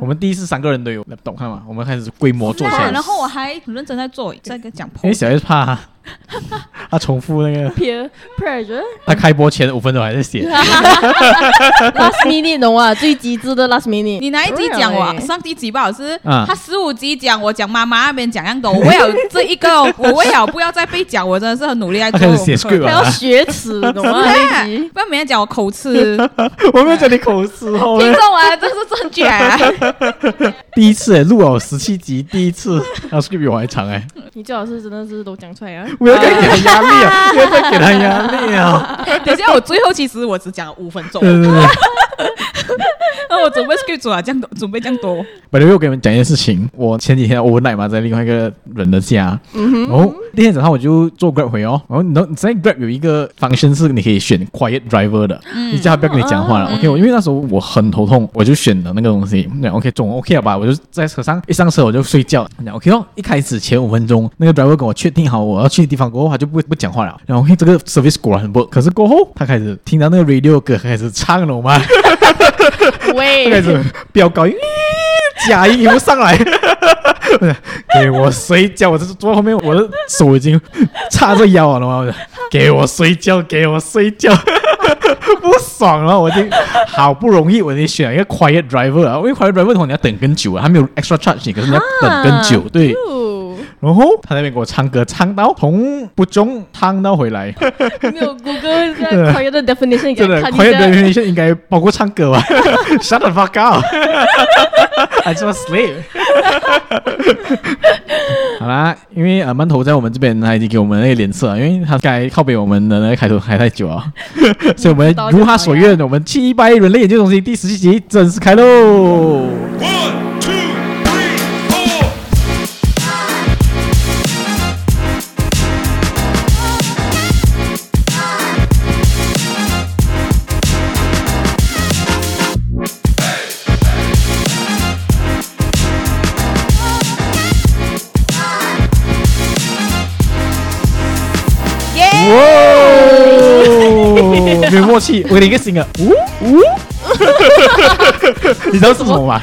我们第一次三个人都有，懂看嘛？我们开始规模做起来，然后我还很认真在做，在跟讲。因为小 S 怕。他重复那个 peer pressure，他开播前五分钟还在写。last minute 懂啊，最极致的 last minute。你哪一集讲我上第几不好是？啊、他十五集讲我讲妈妈那边讲样多，我为了这一个，我为了不要再被讲，我真的是很努力在做。他写 script 他要学词，懂吗？不要每天讲我口吃，我没有讲你口吃哦。听众啊，这是正确。第一次哎，录了十七集，第一次，那 script 比我还长哎。你最好是真的是都讲出来啊。我要再给他压力啊！不要再给他压力啊！等一下，我最后其实我只讲了五分钟。那 我准备 script 啊，这样多，准备这样多。本来我给你们讲一件事情，我前几天 overnight 嘛，在另外一个人的家，然后那天早上我就坐 Grab 回哦，然后你知道在 Grab 有一个 function 是你可以选 quiet driver 的，你叫他不要跟你讲话了。OK，我因为那时候我很头痛，我就选了那个东西。那 OK，总 OK 了吧？我就在车上一上车我就睡觉。那 OK 哦，一开始前五分钟那个 driver 跟我确定好我要去的地方过后，他就不不讲话了。然后 OK，这个 service 果然很不，可是过后他开始听到那个 radio 歌开始唱了嘛。喂，开始飙高音，假音又上来，给我睡觉！我这是坐在后面，我的手已经叉着腰了嘛，给我睡觉，给我睡觉，不爽了！我已经好不容易，我已经选了一个 quiet driver 啊，因为 quiet driver 的话你要等更久啊，他没有 extra charge，可是你要等更久，对。然后他那边给我唱歌，唱到从不中唱到回来。没有谷歌在 quiet 的 definition，真的 quiet definition 应该包括唱歌吧？Shut the fuck up！I just sleep。好啦，因为呃馒头在我们这边他已经给我们那个脸色，因为他该靠北我们的那个开头开太久啊，所以我们如他所愿，我们七百人类研究中心第十七集正式开喽。哇，我给你一个新的，呜呜，你知道是什么吗？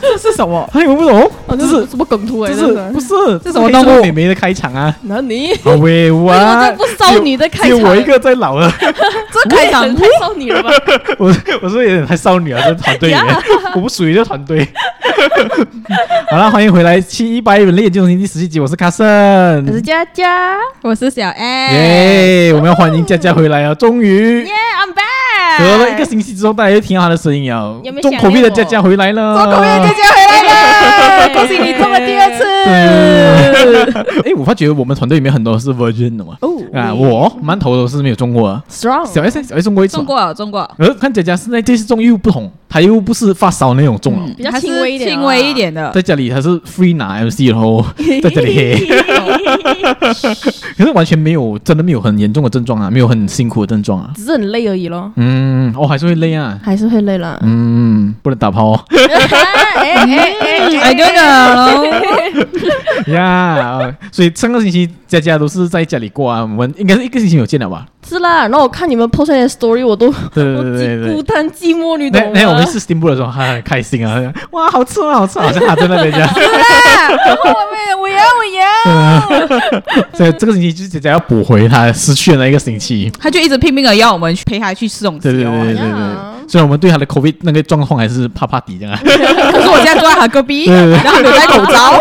这是什么？哎，我不懂，这是什么梗图哎？这是不是？这是什么动物？美眉的开场啊？那你？喂哇，不少女的开场，就我一个在老了，这开场太少女了吧？我我说有点太少女了，这团队里面，我不属于这团队。好了，欢迎回来七百人类研究中心第十七集，我是卡森，我是佳佳，我是小 A。耶，我们要欢迎佳佳回来啊！终于，耶，I'm back。隔了一个星期之后，大家又听到她的声音啊！重口味的佳佳回来了，姐姐回来了，恭喜你中了第二次。哎，我发觉我们团队里面很多是 Virgin 的嘛。哦，啊，我馒头都是没有中过，Strong。小 S 小 S 中过一次，中过，中过。而看佳佳现在这次中又不同，她又不是发烧那种中了，比较轻微一点，轻微一点的。在家里她是 free 拿 MC，然后在这里，可是完全没有，真的没有很严重的症状啊，没有很辛苦的症状啊，只是很累而已咯。嗯，哦，还是会累啊，还是会累了。嗯，不能打炮哦。哎，哥哥，呀，所以上个星期佳佳都是在家里过啊，我们应该是一个星期没有见了吧？是啦，然后我看你们 post 的 story，我都对对对对对，孤单寂寞女懂吗？那那我们是 steamboat 的时候，他很开心啊，哇，好吃啊，好吃，好像他在那边这样。我们我要我要，所以这个星期就是佳佳要补回他失去的那一个星期，他就一直拼命的要我们去陪他去吃东西。对对对对对，虽然我们对他的 COVID 那个状况还是怕怕的这样啊，可是我现在坐在他隔壁，然后没戴口罩。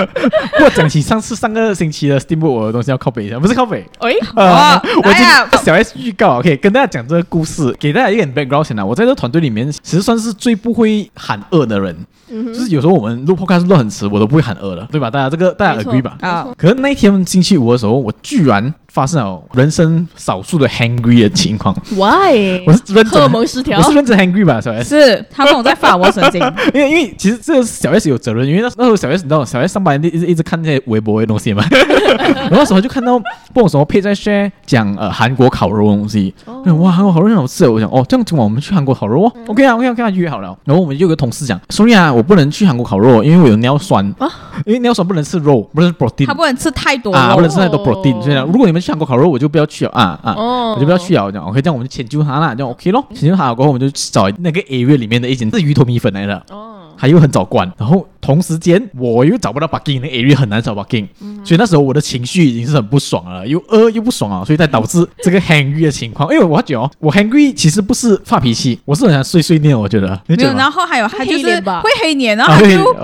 不过讲起上次上个星期的 steamboat 我的东西要靠北一下，不是靠北，哎，我我今。小 S 预告，OK，跟大家讲这个故事，给大家一点 background 先啊。我在这个团队里面，其实算是最不会喊饿的人。就是有时候我们录 podcast 录很迟，我都不会喊饿的，对吧？大家这个大家 agree 吧？啊。可是那一天星期五的时候，我居然发生了人生少数的 hungry 的情况。Why？我是认真荷尔蒙失调，我是认真 hungry 吧？小 S 是他跟我在发我神经，因为因为其实这个小 S 有责任，因为那那时候小 S 你知道，小 S 上班一直一直看那些微博的东西嘛，然后那时候就看到不懂什么配在 share 讲呃韩国烤肉的东西，哇，韩国烤肉很好吃，我想哦，这样今晚我们去韩国烤肉哦，OK 啊，OK 啊，，OK 啊约好了，然后我们就有个同事讲，sorry 啊，我不能去韩国烤肉，因为我有尿酸。啊，因为尿酸不能吃肉，不能 protein，他不能吃太多啊，不能吃太多 protein，所以呢，如果你们去韩国烤肉，我就不要去了啊啊，我就不要去了，这样 OK，这样我们就迁就他啦，这样 OK 咯，迁就他了过后，我们就找那个 area 里面的一间是鱼头米粉来的。他又很早关，然后同时间我又找不到 parking，那 area 很难找 parking，、嗯、所以那时候我的情绪已经是很不爽了，又饿又不爽啊，所以才导致这个 hangry 的情况。因为我觉得哦，我 hangry 其实不是发脾气，我是很想碎碎念，我觉得。没有，然后还有他就是会黑脸，然后他就、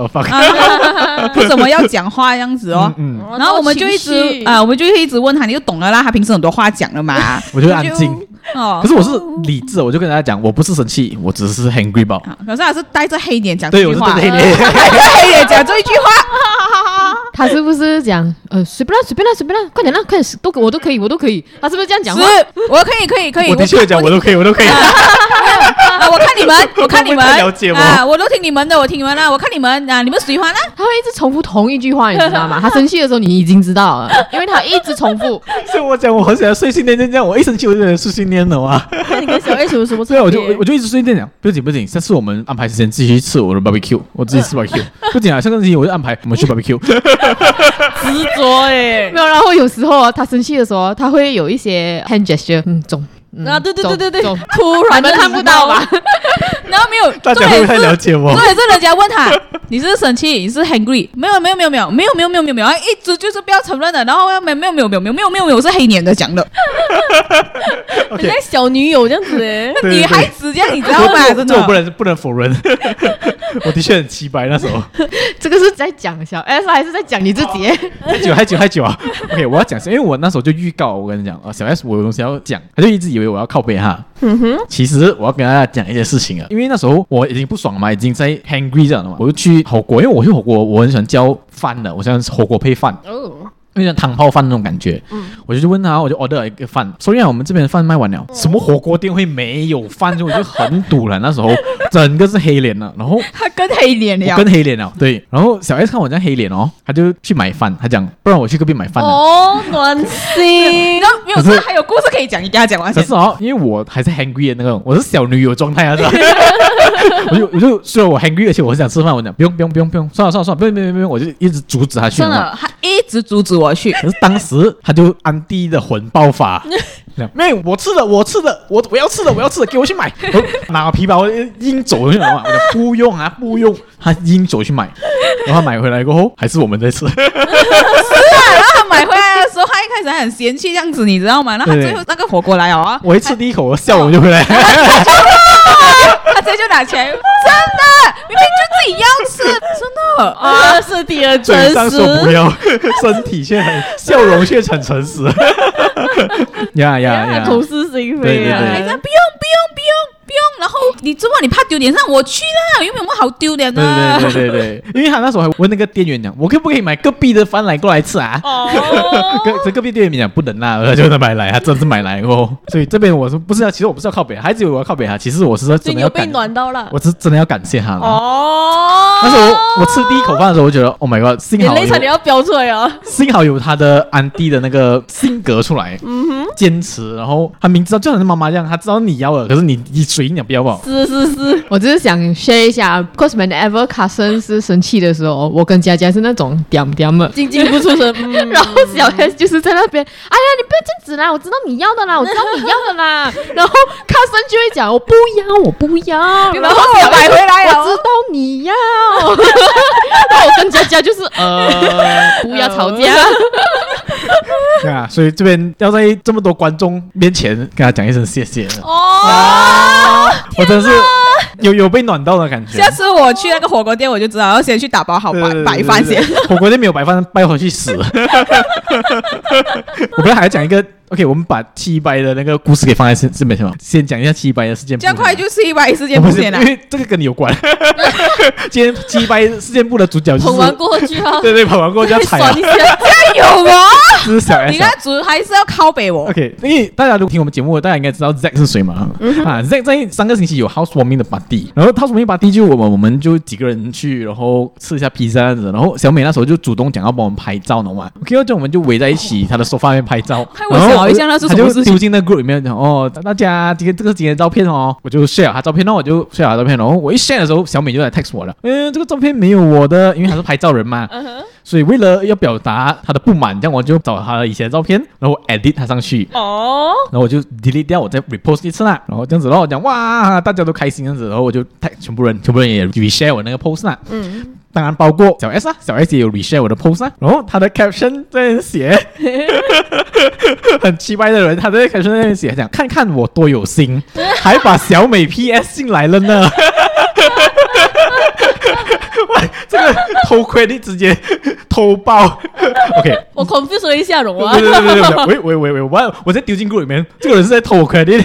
不怎么要讲话这样子哦。嗯，嗯然后我们就一直啊，我们就一直问他，你就懂了啦，他平时很多话讲了嘛。我就安静。哦，可是我是理智，我就跟大家讲，我不是生气，我只是 hangry 吧。可是还是 带着黑脸讲这句话。对，我是带着黑脸，黑脸讲这一句话。他是不是讲呃随便啦随便啦随便啦，快点啦快点都我都可以我都可以。他是不是这样讲？是，我可以可以可以。我的确讲我都可以我都可以。啊，我看你们，我看你们了解吗？啊，我都听你们的，我听你们啦。我看你们啊，你们喜欢呢？他会一直重复同一句话，你知道吗？他生气的时候你已经知道了，因为他一直重复。所以我讲我很喜欢碎碎念念这样，我一生气我就碎碎念了哇。那你跟小 A 什么什么？对啊，我就我就一直碎碎念讲，不紧不紧，下次我们安排时间继续吃我的 barbecue，我自己吃 barbecue。不紧啊，下个星期我就安排我们去 barbecue。执着哎，没有。然后有时候他生气的时候，他会有一些 hand gesture，嗯，中。啊，对对对对对，突然就看不到吧？然后没有，大家会不太了解我。对，是人家问他，你是生气，你是 hungry？没有没有没有没有没有没有没有没有没有，一直就是不要承认的。然后没有没有没有没有没有没有没有没有是黑脸的讲的。你像小女友这样子哎，女孩子这样你知道吗？真的，我不能不能否认，我的确很奇白那时候。这个是在讲小 S 还是在讲你自己？还久还久还久啊！OK，我要讲，因为我那时候就预告，我跟你讲啊，小 S 我有东西要讲，他就一直以为我要靠背哈。嗯哼，其实我要跟大家讲一件事情啊，因为那时候我已经不爽了嘛，已经在 hungry 这样了嘛，我就去火锅，因为我去火锅，我很喜欢叫饭的，我喜欢火锅配饭。有点汤泡饭那种感觉，嗯，我就去问他，我就 order 一个饭。所以啊，我们这边的饭卖完了，什么火锅店会没有饭？就我就很堵了。那时候 整个是黑脸了，然后他更黑脸了，更黑脸了。对，然后小 S 看我这样黑脸哦，他就去买饭，他讲不然我去隔壁买饭。哦，暖心。然后没有，这还有故事可以讲，你跟他讲完。可是哦，因为我还是 hungry 的那种，我是小女友状态啊，是吧？我就我就虽然我 hungry，而且我是想吃饭，我讲不用不用不用不用，算了算了算了，不用不用不用，我就一直阻止他去。真的，他一直阻止我去。可是当时他就安迪的魂爆发，没有我吃的，我吃的，我我要吃的，我要吃的，给我去买，拿皮包硬走去买嘛，我讲不用啊，不用，他硬走去买，然后买回来过后还是我们在吃，是啊，然后他买回来的时候，他一开始还很嫌弃这样子，你知道吗？然后他最后那个火锅来哦啊，我一吃第一口，我笑我就回来。他直接就拿钱，真的，明明就自己要吃，真的啊，是第二真实，嘴上说不要，身体却很笑容却很诚实，呀 呀呀，口是心非啊，不用不用不用。你这么你怕丢脸，让我去啦，有没有么好丢脸的？对对对对对，因为他那时候还问那个店员讲，我可不可以买隔壁的饭来过来吃啊？哦，隔这隔壁店员讲不能啦，他就买来，他真是买来哦。所以这边我说不是啊，其实我不是要靠北，孩子以为我要靠北哈，其实我是说真的要被，暖到了，我是真的要感谢他了。哦，但是我我吃第一口饭的时候，我觉得 Oh my God，幸好眼泪差点要飙出来啊！幸好有他的 安迪的那个性格出来，嗯哼，坚持，然后他明知道就像妈妈这样，他知道你要了，可是你你随你不要不好。是是是，我只是想 share 一下，cause whenever Carson 是生气的时候，我跟佳佳是那种嗲嗲的，静静不出声，然后小 S 就是在那边，哎呀，你不要这样子啦，我知道你要的啦，我知道你要的啦，然后 Carson 就会讲，我不要，我不要，然后我买回来，我知道你要，那我跟佳佳就是呃，不要吵架，对啊，所以这边要在这么多观众面前跟他讲一声谢谢。哦，我真是有有被暖到的感觉。下次我去那个火锅店，我就知道要先去打包好白白饭先。火锅店没有白饭，拜回去死。我本来还要讲一个。OK，我们把七百的那个故事给放在这这边是吗？先讲一下七百的事件。这样快就七百事件部线了，因为这个跟你有关。今天七百事件部的主角就是捧完过去啊，对对，捧完过去要踩啊，加油啊！这是小 S，你看主还是要靠北我。OK，因为大家都听我们节目，大家应该知道 Zack 是谁嘛？啊，Zack 在上个星期有 housewarming 的 party，然后 housewarming party 就我们我们就几个人去，然后吃一下披萨这样子，然后小美那时候就主动讲要帮我们拍照，懂吗？OK，就我们就围在一起，他的沙发面拍照，然后一下那是什么？丢进那 group 里面哦，大家今天这个是今天照片哦，我就 share 他照片，然后我就 share 她照片，然后我一 share 的时候，小美就来 text 我了，嗯，这个照片没有。我的，因为他是拍照人嘛。所以为了要表达他的不满，这样我就找他的以前的照片，然后 edit 他上去，哦，然后我就 delete 掉，我再 repost 一次啦，然后这样子，然后我讲哇，大家都开心这样子，然后我就 tag 全部人，全部人也 reshare 我那个 post 啦，嗯，当然包括小 S 啊，小 S 也有 reshare 我的 post 啊，然后他的 caption 在那写，很奇怪的人，他在 caption 在那写，讲看看我多有心，还把小美 PS 进来了呢。哇，这个 偷窥你直接偷爆，OK，我 confuse 了一下容啊，对对对对对，喂喂喂喂，我我在丢进 group 里面，这个人是在偷我 credit，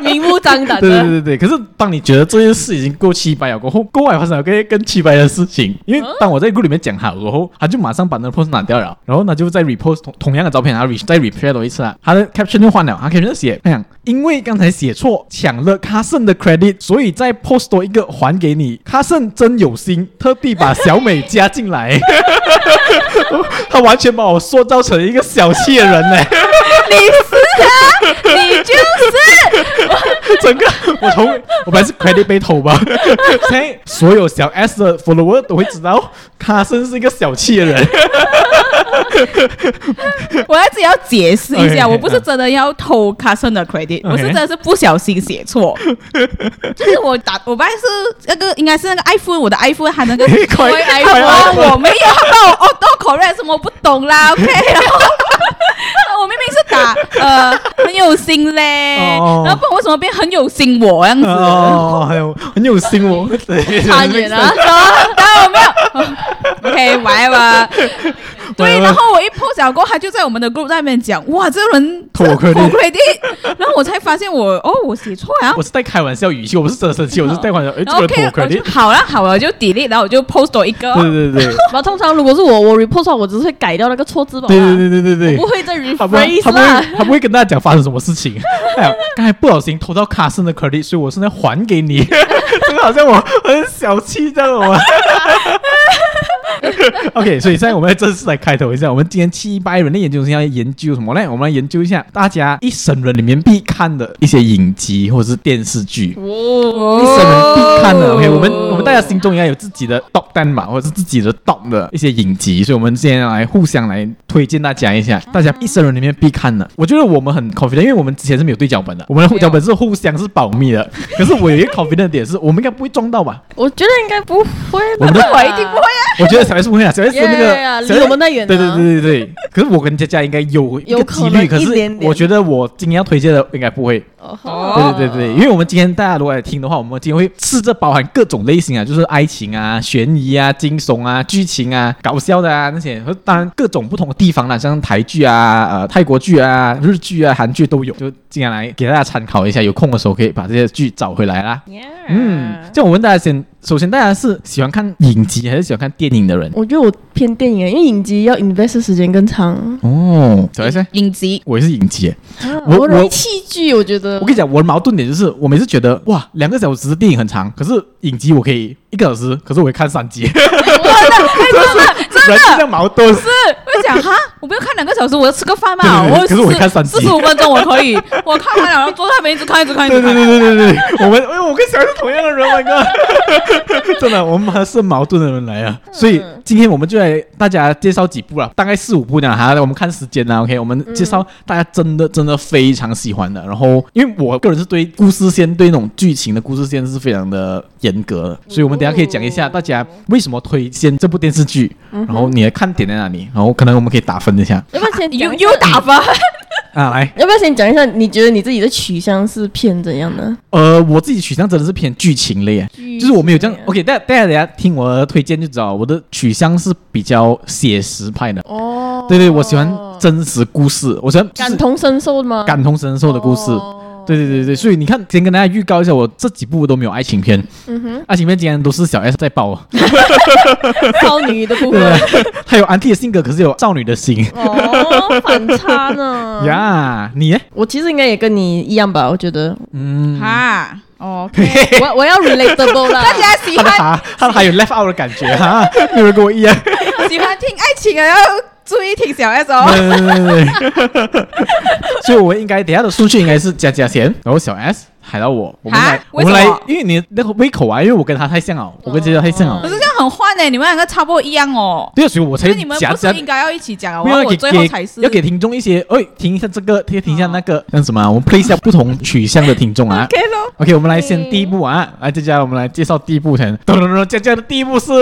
明目张胆的，对对对对，可是当你觉得这件事已经够气白了过后，过外发生了更更气白的事情，因为当我在 group 里面讲好过后，他就马上把那个 post 拿掉了，然后呢就在 repost 同同样的照片，然后 re 再 replay 多一次啊，他的 caption 就换了，他 caption 写这样，因为刚才写错抢了 Carson 的 credit，所以再 post 多一个还给你，Carson 真有心，特地把小美加进来，他完全把我塑造成一个小气的人呢。你是啊，你就是，整个我从我本来是 credit 被偷吧，所以所有小 S 的 follower 都会知道卡森是一个小气的人。我还是要解释一下，Okay, 我不是真的要偷 Carson 的 credit，Okay. 我是真的是不小心写错，就是我打我本来是那个应该是那个 iPhone，我的 iPhone 还那个 快他快帮快我没有，他帮我 auto correct 什么我不懂啦，OK，然后我明明是打呃很有心嘞，哦然后不懂为什么变很有心我这样子，哦，还有很有心哦，对，差远了，然后我没有，OK，玩吧。对，然后我一 post 小过，他就在我们的 group 在那边讲，哇，这个人偷 credit 偷 credit，然后我才发现我哦，我写错啊我。是在开玩笑语气，我不是真的生气，我是带玩笑，哎，这人偷我就 credit，好了好了，就 delete，然后我就 post 多一个哦。对对对 然后通常如果是我，我 report 的话，我只是会改掉那个错字吧，对对对对对对不。会再他不会，rephrase 他不会。，他不会跟大家讲发生什么事情。哎呀，刚才不小心偷到卡森的 credit，所以我现在还给你，真 的好像我很小气这样吗 OK，所以现在我们来正式来开头一下，我们今天七百人的研究生要研究什么呢？我们来研究一下大家一生人里面必看的一些影集或者是电视剧。哦一生人必看的，OK，我们我们大家心中应该有自己的 top ten 吧，或者是自己的 top 的一些影集，所以我们今天来互相来推荐大家一下，大家一生人里面必看的。我觉得我们很 confident，因为我们之前是没有对脚本的，我们的脚本是互相是保密的。可是我有一个 confident 点是，我们应该不会撞到吧？我觉得应该不会吧，我们的我一定不会啊。我觉得小 S 不会啊，小 S 那个离我们太远对对对对对。可是我跟佳佳应该有一个有几率，可是我觉得我今天要推荐的应该不会。哦对对对对，因为我们今天大家如果来听的话，我们今天会试着包含各种类型啊，就是爱情啊、悬疑啊、惊悚啊、剧情啊、搞笑的啊那些，当然各种不同的地方啦，像台剧啊、呃泰国剧啊、日剧啊、韩剧都有，就尽量来给大家参考一下，有空的时候可以把这些剧找回来啦。嗯，这样我问大家先，首先大家是喜欢看影集还是喜欢看电影的人？我觉得我偏电影，因为影集要 invest 时间更长。哦，小 S，影集我也是影集耶。我我容易我弃剧，我觉得。我跟你讲，我的矛盾点就是，我每次觉得哇，两个小时的电影很长，可是影集我可以一个小时，可是我会看三集，人是这样矛盾。是，我就讲哈，我不要看两个小时，我要吃个饭嘛。我可是我会看三集四十五分钟我可以，我看完了，然后坐在那边一直看，一直看，一对直看。对对对对对，我们因为我跟小是同样的人，My God，真的，我们还是矛盾的人来啊。所以今天我们就来大家介绍几部了，大概四五部这样哈。我们看时间啦，OK，我们介绍大家真的真的非常喜欢的。然后，因为我个人是对故事线、对那种剧情的故事线是非常的严格的，所以我们等一下可以讲一下大家为什么推荐这部电视剧，然后你的看点在哪里，然后可能我们可以打分一下要不要先又讲一下又打分，啊，来。要不要先讲一下？你觉得你自己的取向是偏怎样的？呃，我自己取向真的是偏剧情类啊，就是我没有这样。OK，大家大家等下听我的推荐就知道，我的取向是比较写实派的。哦，对对，我喜欢真实故事，我喜欢就是感同身受吗？感同身受的故事。哦对对对对，所以你看，先跟大家预告一下，我这几部都没有爱情片，嗯哼，爱情片竟然都是小 S 在爆，少女的部对分不。对？她有安迪的性格，可是有少女的心。哦，反差呢？呀，你呢？我其实应该也跟你一样吧，我觉得嗯，哈，OK，我我要 relatable 了。大家喜欢他还有 left out 的感觉哈，有人跟我一样。喜欢听爱情啊要注意听小 S 哦。对对对。对，所以我们应该等下的顺序应该是加加先，然后小 S 喊到我，我们来我们来因为你那个胃口啊，因为我跟他太像了，我跟杰杰太像了。哦。可是这样样很换呢，你们两个差不多一样哦。对，所以我才你们不是应该要一起讲啊？我我最后才是要给听众一些，哎，听一下这个，听听一下那个，那什么？我们 play 一下不同取向的听众啊。OK 咯，OK，我们来先第一步啊，来，接下来我们来介绍第一步先。噔噔噔，佳佳的第一步是。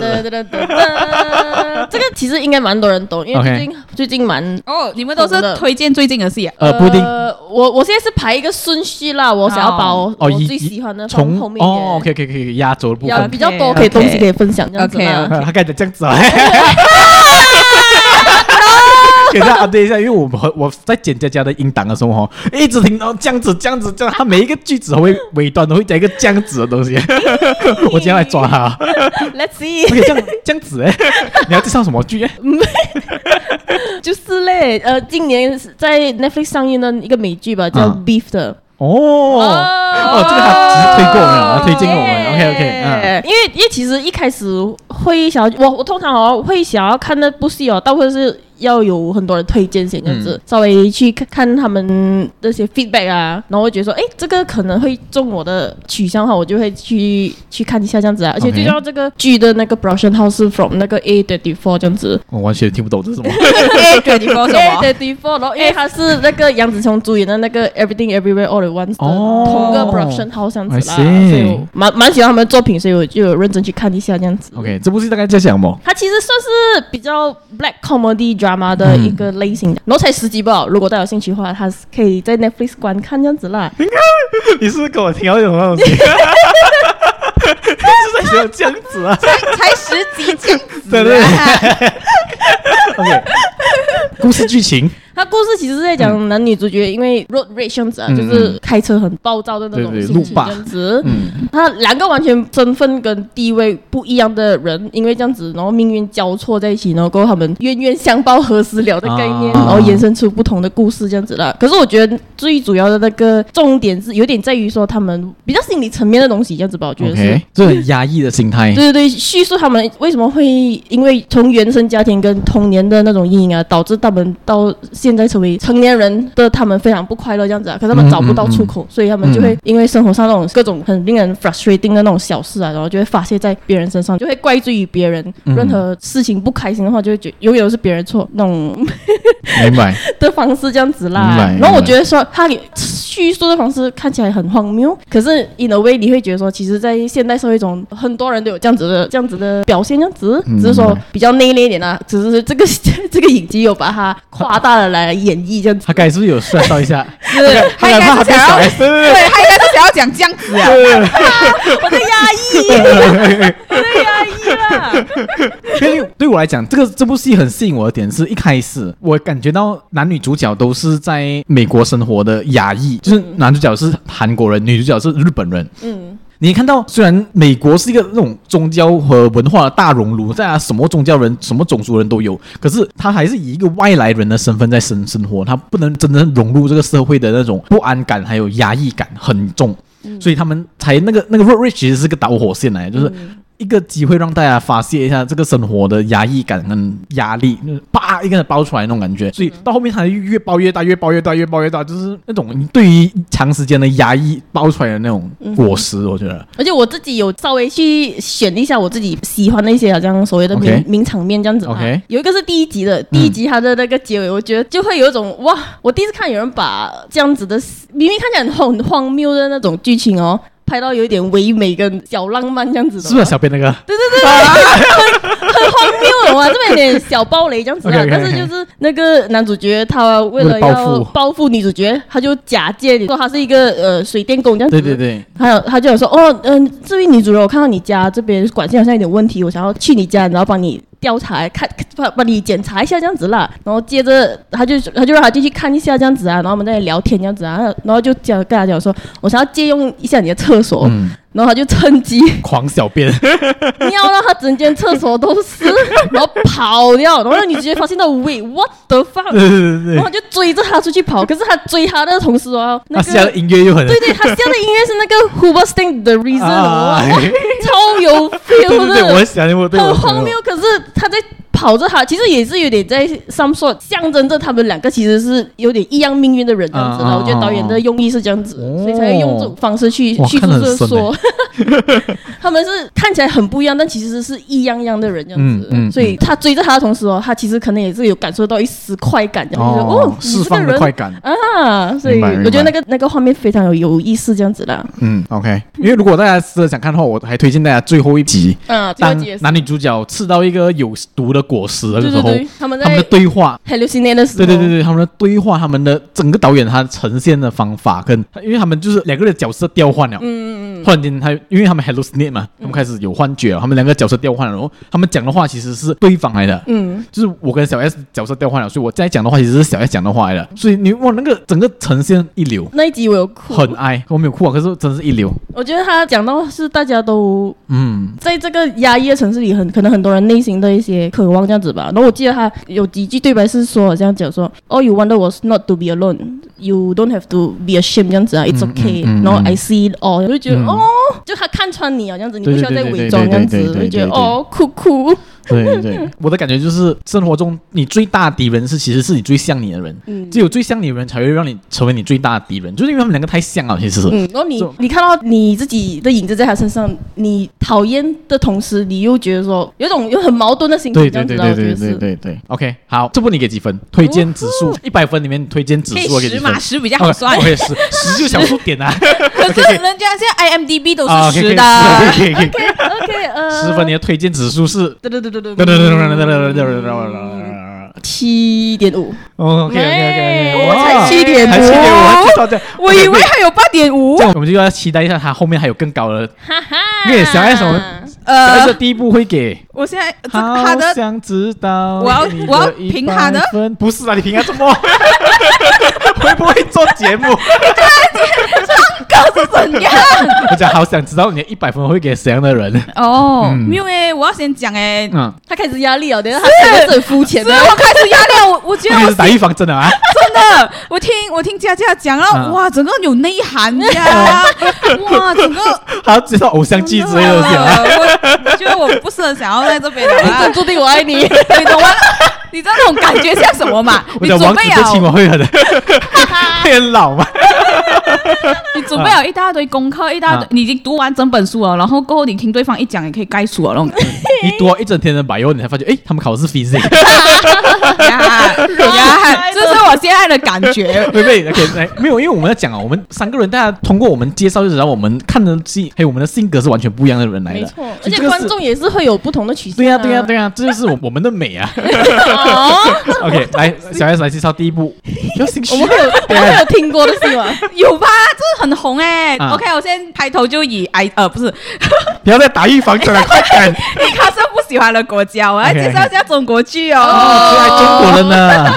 噔噔噔噔噔，这个其实应该蛮多人懂，因为最近最近蛮哦，你们都是推荐最近的戏啊？呃，不一定。我我现在是排一个顺序啦，我想要把我我最喜欢的从后面哦，OK OK 可以压轴的部分，比较多可以东西可以分享这样子啊。他开始这样子啊。给大家 update 一下，因为我和我在剪佳佳的音档的时候哈，一直听到这样子这样子这样，他每一个句子会尾段都会加一个这样子的东西，我今天来抓他。Let's see。OK，这样这样子哎，你要介绍什么剧？就是嘞，呃，今年在 Netflix 上映的一个美剧吧，叫 Beef 的。哦哦，这个他只是推过我们，推荐过我们。OK OK，嗯，因为因为其实一开始会想我我通常哦会想要看那部戏哦，大部分是。要有很多人推荐先这样子，嗯、稍微去看看他们那些 feedback 啊，然后我觉得说，哎，这个可能会中我的取向的话，我就会去去看一下这样子啊。而且最重要这个剧的那个 production house 是 from 那个 A24 这样子，我完全听不懂这是什么。A24 什么？A24，然后因为他是那个杨紫琼主演的那个 Everything Everywhere All at Once 的同个 production house 这样子啦，所以蛮蛮喜欢他们的作品，所以我就有认真去看一下这样子。OK，这部戏大概在讲什么？它其实算是比较 black comedy drama。Drama 的一个类型的，然后才十集吧。如果大家有兴趣的话，他是可以在 Netflix 观看这样子啦。你是不是跟我听到有什么东西？就 是在这样子啊，才才十集这样子。对对 对。OK，故事剧情。他故事其实是在讲男女主角因为 road rage 这样子啊，就是开车很暴躁的那种心情这样子。嗯，他两个完全身份跟地位不一样的人，因为这样子，然后命运交错在一起，然后过后他们冤冤相报何时了的概念，然后延伸出不同的故事这样子啦。可是我觉得最主要的那个重点是有点在于说他们比较心理层面的东西这样子吧，我觉得是。这很压抑的心态。对对对，叙述他们为什么会因为从原生家庭跟童年的那种阴影啊，导致他们到现在成为成年人的他们非常不快乐这样子啊，可是他们找不到出口，嗯嗯嗯、所以他们就会因为生活上那种各种很令人 frustrating 的那种小事啊，然后就会发泄在别人身上，就会怪罪于别人。任何事情不开心的话，就会觉得永远都是别人错那种。明白。的方式这样子啦。然后我觉得说他叙述的方式看起来很荒谬，可是 in a way 你会觉得说，其实，在现代社会中，很多人都有这样子的这样子的表现，这样子，只是说比较内敛一点啊。只是这个 这个影集有把它夸大了来演绎这样。他刚才是不是有算到一下？是，他应该是想要，对，他应该是想要讲这样子啊。我的压抑，我在压抑啦。因为对我来讲，这个这部戏很吸引我的点是一开始我感觉到男女主角都是在美国生活的亚裔，就是男主角是韩国人，女主角是日本人。嗯。你看到，虽然美国是一个那种宗教和文化的大熔炉，在啊，什么宗教人、什么种族人都有，可是他还是以一个外来人的身份在生生活，他不能真正融入这个社会的那种不安感还有压抑感很重，所以他们才那个那个 road rage 其实是个导火线来，就是。一个机会让大家发泄一下这个生活的压抑感跟压力，就是啪一个人爆出来那种感觉，所以到后面它越爆越大，越爆越大，越爆越大，就是那种你对于长时间的压抑爆出来的那种果实，我觉得。而且我自己有稍微去选一下我自己喜欢的一些好像所谓的名名场面这样子。OK，有一个是第一集的，第一集它的那个结尾，我觉得就会有一种哇，我第一次看有人把这样子的明明看起来很很荒谬的那种剧情哦。拍到有一点唯美跟小浪漫这样子的，是不是小编那个？对对对，很很荒谬的啊，这边有点小暴雷这样子啊。但是就是那个男主角他为了要报复女主角，他就假借你说他是一个呃水电工这样子。对对对，还有他就有说哦，嗯，这位女主人，我看到你家这边管线好像有点问题，我想要去你家，然后帮你。调查看，帮帮你检查一下这样子啦，然后接着他就他就让他进去看一下这样子啊，然后我们在聊天这样子啊，然后就讲跟他讲说，我想要借用一下你的厕所。嗯然后他就趁机 狂小便，尿到他整间厕所都是，然后跑掉，然后你直接发现到喂，what the fuck？对对对，然后就追着他出去跑，可是他追他的同时哦，那个、他下的音乐又很，对对，他下的音乐是那个 Hoobastank The Reason，、啊、超有 feel 的，对对对，我想我对我很荒谬，可是他在。跑着他，其实也是有点在 some sort 象征着他们两个其实是有点一样命运的人这样子的。我觉得导演的用意是这样子，哦所以才会用这种方式去哇叙述着看得很深说，他们是看起来很不一样，但其实是一样样的人这样子。嗯嗯所以他追着他的同时哦，他其实可能也是有感受到一丝快感，这样子。哦，你释放这个人的快感。啊，所以我觉得那个那个画面非常有有意思，这样子的。嗯，OK。因为如果大家真的想看的话，我还推荐大家最后一集，嗯，最后当一集男女主角吃到一个有毒的果实的时候，对对对，他们他们的在对话。的时候，对对对对，他们的对话，他们的整个导演他呈现的方法跟，因为他们就是两个人的角色调换了，嗯嗯嗯，突然间他因为他们 hallucinate 嘛，他们开始有幻觉了，他们两个角色调换了，然后他们讲的话其实是对方来的，嗯，就是我跟小 S 角色调换了，所以我在讲的话其实是小 S 讲的话来的，所以你哇那个整个呈现一流，那一集我有哭，很爱，我没有哭啊，可是真的是一流，我觉得他讲到是大家都嗯。在这个压抑的城市里很，很可能很多人内心的一些渴望这样子吧。然后我记得他有几句对白是说，好像讲说，All you wanted was not to be alone, you don't have to be ashamed 这样子啊，It's 嗯 okay、然后 I see it all，我就觉得、嗯。哦，就他看穿你啊，这样子，你不需要再伪装这样子，就觉得哦，哭哭，对 对，我的感觉就是生活中你最大的敌人是其实是你最像你的人，嗯只有最像你的人才会让你成为你最大的敌人，就是因为他们两个太像了，其实是。嗯，然后你你看到你自己的影子在他身上，你讨厌的同时，你又觉得说有种有很矛盾的心情，对对对对对。对对对，OK，好，这部你给几分？推荐指数 一百分里面推荐指数十嘛，？十比较好算。OK，十十就小数点啊。可是人家现在 IMDB 都是十的。OK，呃，十分你的推荐指数是。七点五，OK OK OK 我才7.5才七点五。我以为还有八点五这。样我们就要期待一下，他后面还有更高的。哈哈因为小 S 我们小 S 呃这，第一步会给。我现在这好他的想知道我要我要评他的分不是啊，你评他怎么？会不会做节目？歌是怎样？我讲好想知道你的一百分会给怎样的人？哦，嗯没有哎，我要先讲哎。嗯，他开始压力了，等下他真的是很肤浅的。是我开始压力了，我我觉得我开始打预防针的啊！真的，我听我听佳佳讲了，嗯哇，整个有内涵呀，哇，整个。还要介绍偶像剧之类的东西啊。我我觉得我不是很想要在这边的。注定我爱你。你懂吗？你知道那种感觉像什么吗？你准备的亲我，会很会很老嘛？你准备了一大堆功课，一大堆啊，你已经读完整本书了，然后过后你听对方一讲，也可以概述了那种。你读了一整天的 bio，你才发觉，哎，他们考的是 physics。呀呀，这是我现在的感觉。对不对？OK，来，没有，因为我们在讲啊，我们三个人，大家通过我们介绍就知道，我们看的戏还有我们的性格是完全不一样的人来的。没错，而且观众也是会有不同的取向。对呀、对呀、对呀、这就是我我们的美啊。哦，OK，来，小 S 来介绍第一部，我们会有我们会有听过的戏吗？有吧？这很红哎、啊 OK，我先开头就以 I 呃不是，不要再打预防针了，快点！你卡是不喜欢的国家，我要 OK，OK 介绍一下中国剧哦。哦，最爱中国了呢。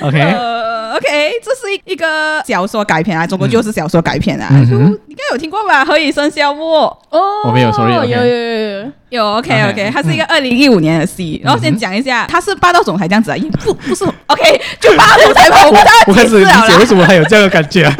OK，呃，OK，这是一一个小说改编啊，中国就是小说改编啊，就嗯哼。应该有听过吧？《何以笙箫默》哦，我没有，sorry，OK 有。有有有。有 OK OK，OK，它是一个二零一五年的戏，然后先讲一下，它是霸道总裁这样子啊，不 不是。OK，就霸道总裁吧，我不 我开始理解为什么还有这样的感觉、啊，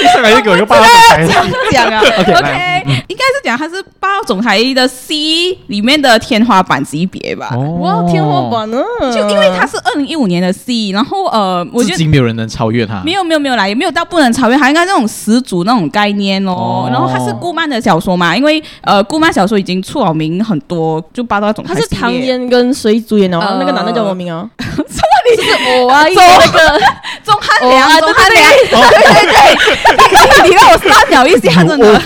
一上来就给我一个霸道总裁。讲啊。OK，OK，来应该是讲他是霸道总裁的 C 里面的天花板级别吧。哇，天花板呢？就因为他是二零一五年的 C，，然后呃，我觉得至今没有人能超越他。没有没有没有啦，也没有到不能超越，它应该那种始祖那种概念哦。哦然后他是顾漫的小说嘛，因为呃顾漫小说已经出了名很多，就霸道总裁他是唐嫣跟谁主演的？呃那个男的叫什么名啊？什么你是我啊，周那个 钟汉良，哦啊钟汉良，对 对对，你 你让我删掉一下，真的。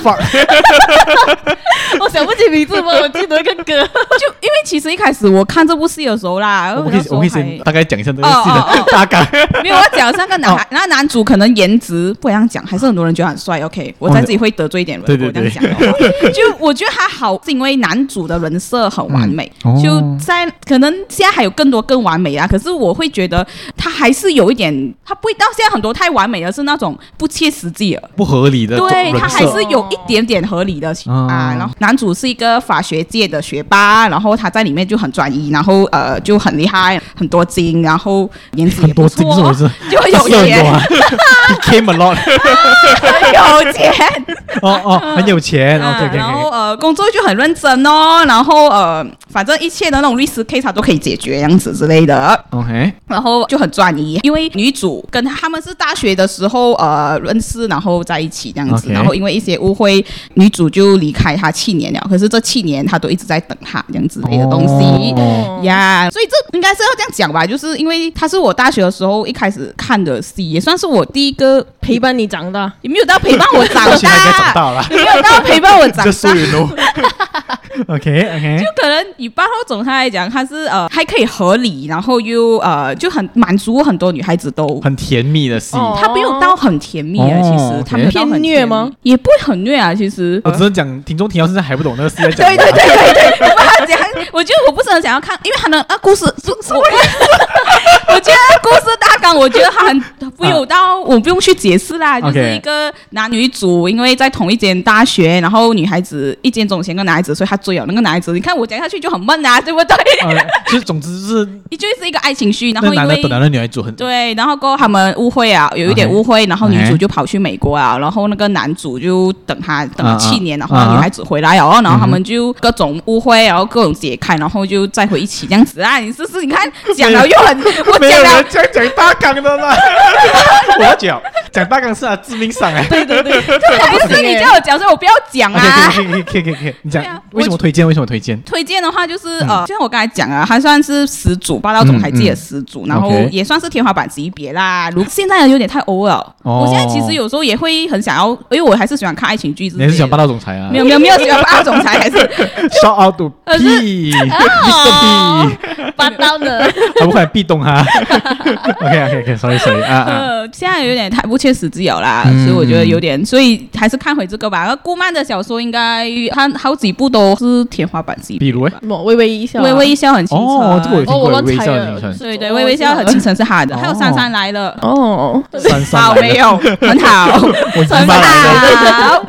我想不起名字嘛，我记得一个歌。就因为其实一开始我看这部戏的时候啦，我可以我可以先大概讲一下这个戏的大概。没有我讲三个男孩，那男主可能颜值不一样讲，还是很多人觉得很帅。OK，我在自己会得罪一点人，对对我这样讲，就我觉得他好，是因为男主的人设很完美，就在可能现在还有更多更完美啊，可是我会觉得他还是有一点，他它不会到现在很多太完美的是那种不切实际的。不合理的，对，他还是有一点点合理的哦啊。然后男主是一个法学界的学霸，然后他在里面就很专一，然后呃就很厉害，很多金，然后颜值也不很多金是不错，是？就 很有钱，啊，became a lot，很有钱。哦哦，很有钱然后呃，工作就很认真哦，然后呃，反正一切的那种律师 case 他都可以解决，样子之类的。OK，然后就很专一，因为女主跟他们是大学的时候呃认识，然后在一起这样子。然后因为一些误会，女主就离开他七年了。可是这七年他都一直在等他这样之类的东西。哦呀所以这应该是要这样讲吧，就是因为他是我大学的时候一开始看的戏，也算是我第一个陪伴你长大，也没有到陪伴我长大，也没有到陪伴我长大。OK OK，就可能以八号总裁来讲，他是呃还可以合理，然后又呃就很满足很多女孩子都。很甜蜜的戏，哦他没有到很甜蜜啊，哦其实他没有偏虐吗？也不会很虐啊，其实。我只能讲，听众听到现在还不懂那个戏在讲。对对对对对，我把它讲，我觉得我不是很想要看，因为他的啊故事，我 我觉得故事大纲，我觉得他很不有到，我不用去解释啦，就是一个男女主，因为在同一间大学，然后女孩子一见钟情个男孩子，所以他追了那个男孩子。你看我讲下去就很闷啊，对不对？呃，就是总之 就是就是一个爱情剧，然后因为男的等来的女孩子很对，然后过后他们误会啊，有一点误会，然后女主就跑去美国啊，然后那个男主就等他等了七年，啊然后女孩子回来哦，然后他嗯们就各种误会，然后各种解开，然后就再回一起这样子啊。你试试，你看讲了又很，我讲了。这样讲大纲的啦。我要讲讲大纲是啊致命伤哎。对对对，不是你叫我讲，所以我不要讲啊。可以可以可以可以可以，你讲为什么推荐？为什么推荐？推荐的话就是嗯呃，就像我刚才讲啊，还算是始祖，霸道总裁界的始祖，然后也算是天花板级别啦。如现在有点太 over 了，哦。我现在其实有时候也会很想要，因为我还是喜欢看爱情剧之类的。你还是喜欢霸道总裁啊？没有没有没有喜欢霸道总裁，还是。Shout out to. P，霸道的，可不可以壁咚他？OK OK OK，sorry sorry 啊啊，呃，现在有点太不切实际了啦，嗯。所以我觉得有点，所以还是看回这个吧。而顾漫的小说应该他好几部都是天花板级比如微微一笑啊，微微一笑很清楚。哦，这个我有听过，微乱猜了笑青春，对对，微微一笑很清晨是他的，还有哦珊珊来了。哦，珊珊好，没有，很好，很。好。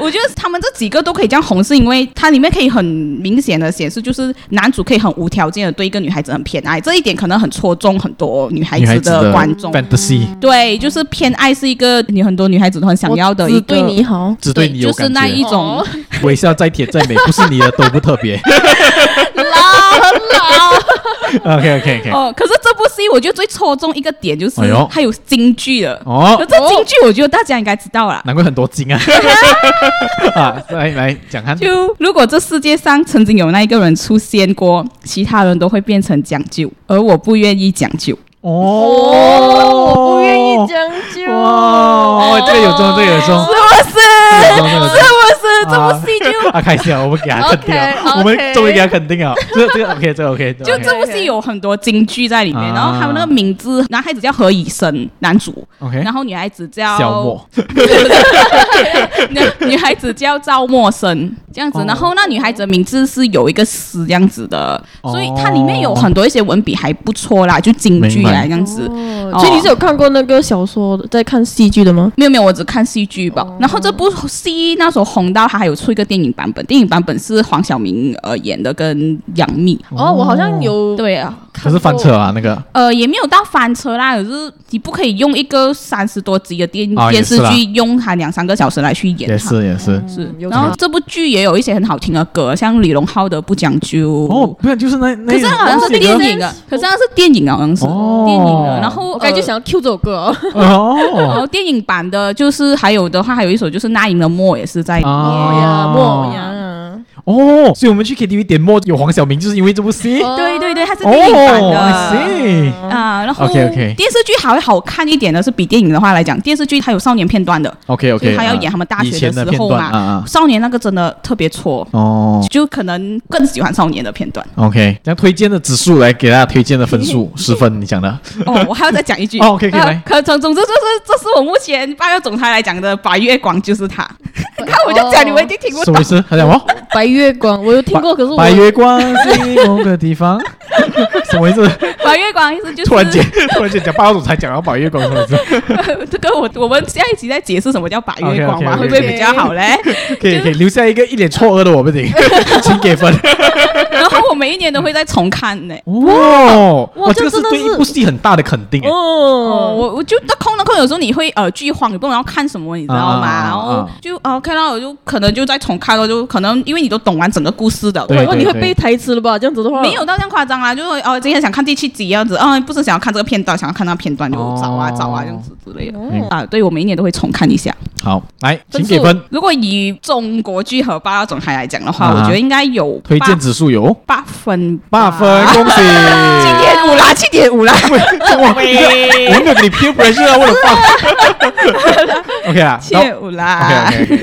我觉得他们这几个都可以这样红，是因为它里面可以很明显的显示，就是男主可以很无条件的对一个女孩子很偏爱，这一点可能很戳中很多女孩子的的观众。fantasy 对，就是偏爱是一个你很多女孩子都很想要的一个。只对你好，只对你有就是，那一种哦 微笑再甜再美，不是你的都不特别。老老 OK OK OK，哦。可是这部戏我觉得最戳中一个点就是它有京剧了。哦可，这京剧我觉得大家应该知道啦。难怪很多金啊！啊，来来讲看，就如果这世界上曾经有那一个人出现过，其他人都会变成讲究，而我不愿意讲究。哦，我不愿意将就，哇，这个有中，这个有中，是不是？是不是？这部戏就 啊，开心啊！我们给他肯定啊，我们终于给他肯定啊！这个这个 OK，这个 OK，就这部戏有很多京剧在里面，啊。然后他们那个名字，男孩子叫何以琛，男主，OK，然后女孩子叫小莫，女 女孩子叫赵默笙，这样子，哦。然后那女孩子的名字是有一个诗这样子的，哦所以它里面有很多一些文笔还不错啦，就京剧来这样子。哦所以你是有看过那个小说的，在看戏剧的吗？没有没有，我只看戏剧吧。哦然后这部戏那时候红到，它还有出一个电影版本，电影版本是黄晓明呃演的，跟杨幂。哦，我好像有对啊，可是翻车啊，那个呃，也没有到翻车啦，可是你不可以用一个三十多集的电、电视剧，用它两三个小时来去演它。也是也是。是，然后差这部剧也有一些很好听的歌，像李荣浩的《不讲究》哦，不是就是那那可是好像是那电影啊，可是那是电影啊，好像是、哦电影的。然后我感觉呃想要 Q 这首歌。哦，然 哦后电影版的，就是还有的话，还有一首就是那英的《默》也是在里面。哦呀，莫呀，哦，所以我们去 KTV 点播有黄晓明，就是因为这部戏。哦对对对，它是电影版的。哦，I see 啊，然后 OK，OK 电视剧还会好看一点的是比电影的话来讲，电视剧它有少年片段的，OK 就 OK，是他要演他们大学的时候嘛，啊啊。少年那个真的特别戳，哦就可能更喜欢少年的片段。，OK，这样推荐的指数来给大家推荐的分数 十分，你讲的。哦，我还要再讲一句。哦，OK，可以呃来可总总之就是，这是我目前八月总裁来讲的白月光，就是他。看我就讲，你们一定听不懂什么意。思？还讲哦，白月光，我有听过，可是我白月光是某个地方。什么意思？白月光意思就是突然间，突然间讲霸道总裁讲到白月光什么意思？这个我我们下一集再解释什么叫白月光吧，OK，OK，OK，会不会比较好嘞？可以可以留下一个一脸错愕的我们，请给分。然后我每一年都会再重看呢。哇哇，这个是真的对一部戏很大的肯定哎。哦，哦，我我就那空了空，有时候你会呃剧荒，你不知道要看什么，你知道吗？啊然后就呃看到我就可能就再重看了，就可能因为你都懂完整个故事的。对哇，你会背台词了吧？这样子的话，没有到这样夸张啦，就是哦，今天想看第七集这样子，哦，不是想要看这个片段，想要看那个片段就找啊哦找啊这样子之类的嗯啊。对，我每一年都会重看一下。好，来，请给分。如果以中国剧和霸道总裁来讲的话，啊我觉得应该有推荐指数有八分，八分，恭喜！七点五啦，七点五啦。哇，我没有给你 peer pressure 啊，我。OK 啊，七点五啦 OK OK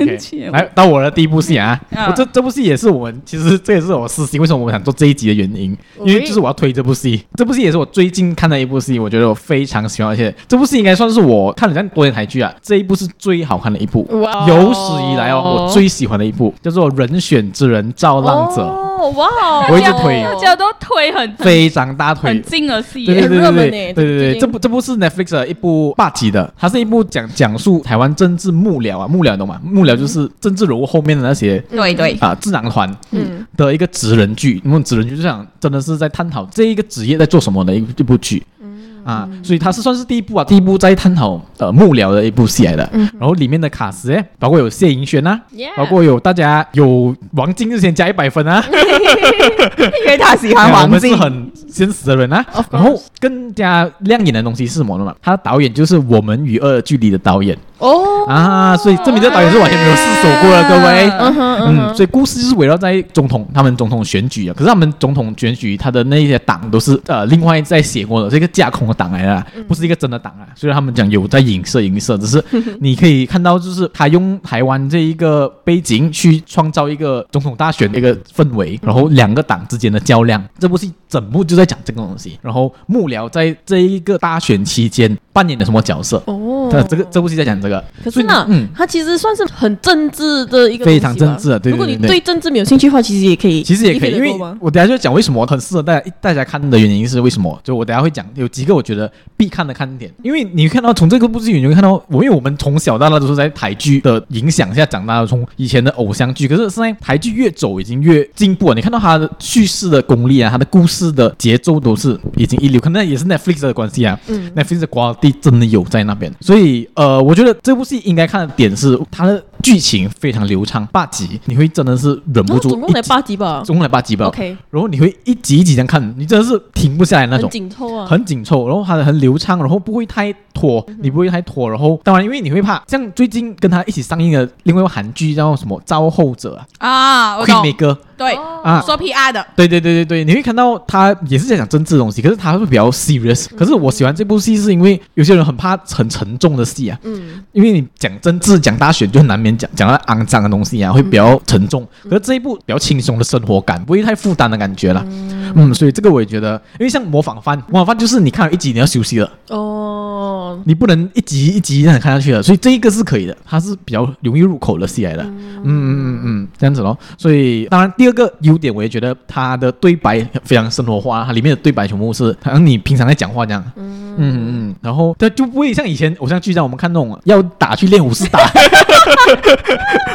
来到我的第一部戏啊，嗯。我这这部戏也是我们，其实这也是我私心，为什么我们想做这一集的原因，因为就是我要推这部戏，这部戏也是我最近看的一部戏，我觉得我非常喜欢，而且这部戏应该算是我看了这样多年台剧啊，这一部是最好看的一部，哇有史以来哦，我最喜欢的一部叫做《人选之人造浪者》，哦，哇哦，我一直推。大家都腿很非常大腿很。近而戏耶，对对对对很热门对欸对对对，这部这部是 Netflix 的一部霸级的，它是一部讲讲述台湾政治幕僚啊，幕僚你懂吗？幕僚就是政治人物后面的那些对对，啊智囊团嗯。的一个职人剧，那么职人剧就想真的是在探讨这一个职业在做什么的一一部剧。啊，所以它是算是第一部啊，第一部在探讨呃幕僚的一部戏来的。然后里面的卡司诶，包括有谢盈萱啊 Yeah 包括有大家有王晶之前加一百分啊，因为他喜欢我们是很现实的人啊。然后更加亮眼的东西是什么呢？嘛？他的导演就是《我们与恶距离》的导演哦，啊，所以证明这个导演是完全没有失手过的，各位。嗯哼嗯，所以故事就是围绕在总统他们总统选举啊，可是他们总统选举他的那些党都是呃另外在写过的，是一个架空的党来的，不是一个真的党啊。虽然他们讲有在影射影射，只是 你可以看到就是他用台湾这一个背景去创造一个总统大选的一个氛围，然后两个党之间的较量，这部戏整部就在讲这个东西。然后幕僚在这一个大选期间扮演的什么角色？哦这这个这部戏在讲这个，可是呢，嗯。它其实算是很政治的一个非常政治的对对如果你对政治没有兴趣的话，其实也可以，其实也可以，因为我等下就讲为什么很适合大家大家看的原因是为什么？就我等下会讲有几个我觉得必看的看点，因为你看到从这个部剧你就会看到，我因为我们从小到大都是在台剧的影响下长大的，从以前的偶像剧，可是现在台剧越走已经越进步了。你看到它的叙事的功力啊，它的故事的节奏都是已经一流，可能也是 Netflix 的关系啊。嗯 Netflix 的 quality 真的有在那边，所以呃，我觉得这部戏应该看的点是它的剧情非常流畅八集，你会真的是忍不住哦总共才八集吧？总共才八集吧。，OK，然后你会一集一集这样看，你真的是停不下来那种。很种，紧凑啊，很紧凑，然后它的很流畅，然后不会太拖，你不会太拖，然后当然因为你会怕，像最近跟他一起上映的另外一个韩剧叫什么《造后者》啊啊，我懂对，啊。说 PR 的，对对对对对，你会看到他也是在讲政治的东西，可是他会比较 serious。可是我喜欢这部戏是因为有些人很怕很沉重的戏啊，嗯，因为你讲政治、讲大选，就难免讲讲到肮脏的东西啊，会比较沉重。可是这一部比较轻松的生活感，不会太负担的感觉啦。嗯，所以这个我也觉得，因为像模仿犯，模仿犯就是你看了一集你要休息了，哦，你不能一集一集让你看下去了。所以这一个是可以的，它是比较容易入口的戏来的。嗯嗯嗯嗯，这样子咯。所以当然第二个优点，我也觉得它的对白非常生活化，它里面的对白全部是好像你平常在讲话这样。嗯嗯嗯，然后它就不会像以前偶像剧这样，我们看那种要打去练武士打。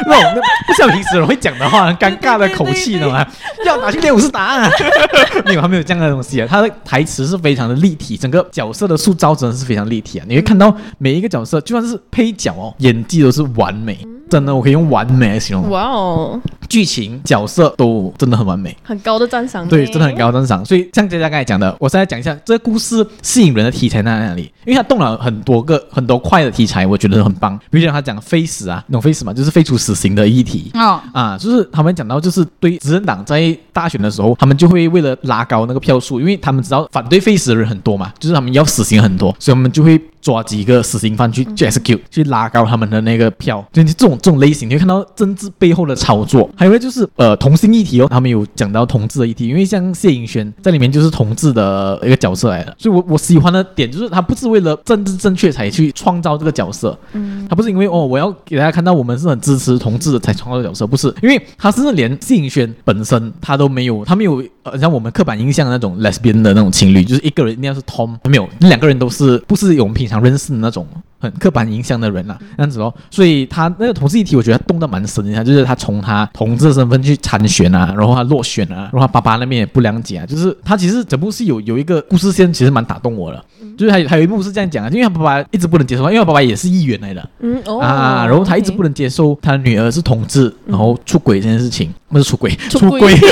那种那不像平时人会讲的话，很尴尬的口气的嘛，要打去练武士打、啊，没有，他没有这样的东西啊。他的台词是非常的立体，整个角色的塑造真的是非常立体啊。你会看到每一个角色，就算是配角哦，演技都是完美，真的，我可以用完美来形容。哇哦，剧情、角色都真的很完美。很高的赞赏，对，真的很高赞赏。所以像佳佳刚才讲的，我现在讲一下这个故事吸引人的题材在哪里？因为他动了很多个很多块的题材，我觉得很棒。比如讲他讲废死啊，那种废死嘛，就是废除死刑的议题。哦，啊，就是他们讲到，就是对执政党在大选的时候，他们就会为了拉高那个票数，因为他们知道反对废死的人很多嘛，就是他们要死刑很多，所以他们就会抓几个死刑犯去去 execute，去拉高他们的那个票，就这种这种类型，你会看到政治背后的操作。还有一个就是呃同性议题哦，他们有讲到同志的议题，因为像谢颖轩在里面就是同志的一个角色来的，所以我我喜欢的点就是他不是为了政治正确才去创造这个角色，嗯，他不是因为哦我要给大家看到我们是很支持同志的才创造角色，不是，因为他是连谢颖轩本身他都没有，他没有呃像我们刻板印象的那种 lesbian 的那种情侣，就是一个人一定要是 Tom，没有，那两个人都是不是我们平常像 r e 那种很刻板印象的人啦，这样子哦，所以他那个同志议题，我觉得他动得蛮深的，就是他从他同志的身份去参选啊，然后他落选啊，然后他爸爸那边也不谅解啊，就是他其实整部戏有有一个故事线，其实蛮打动我的，就是还有还有一幕是这样讲啊，因为他爸爸一直不能接受，因为他爸爸也是议员来的，嗯哦啊，然后他一直不能接受他的女儿是同志，然后出轨这件事情，不是出轨，出轨。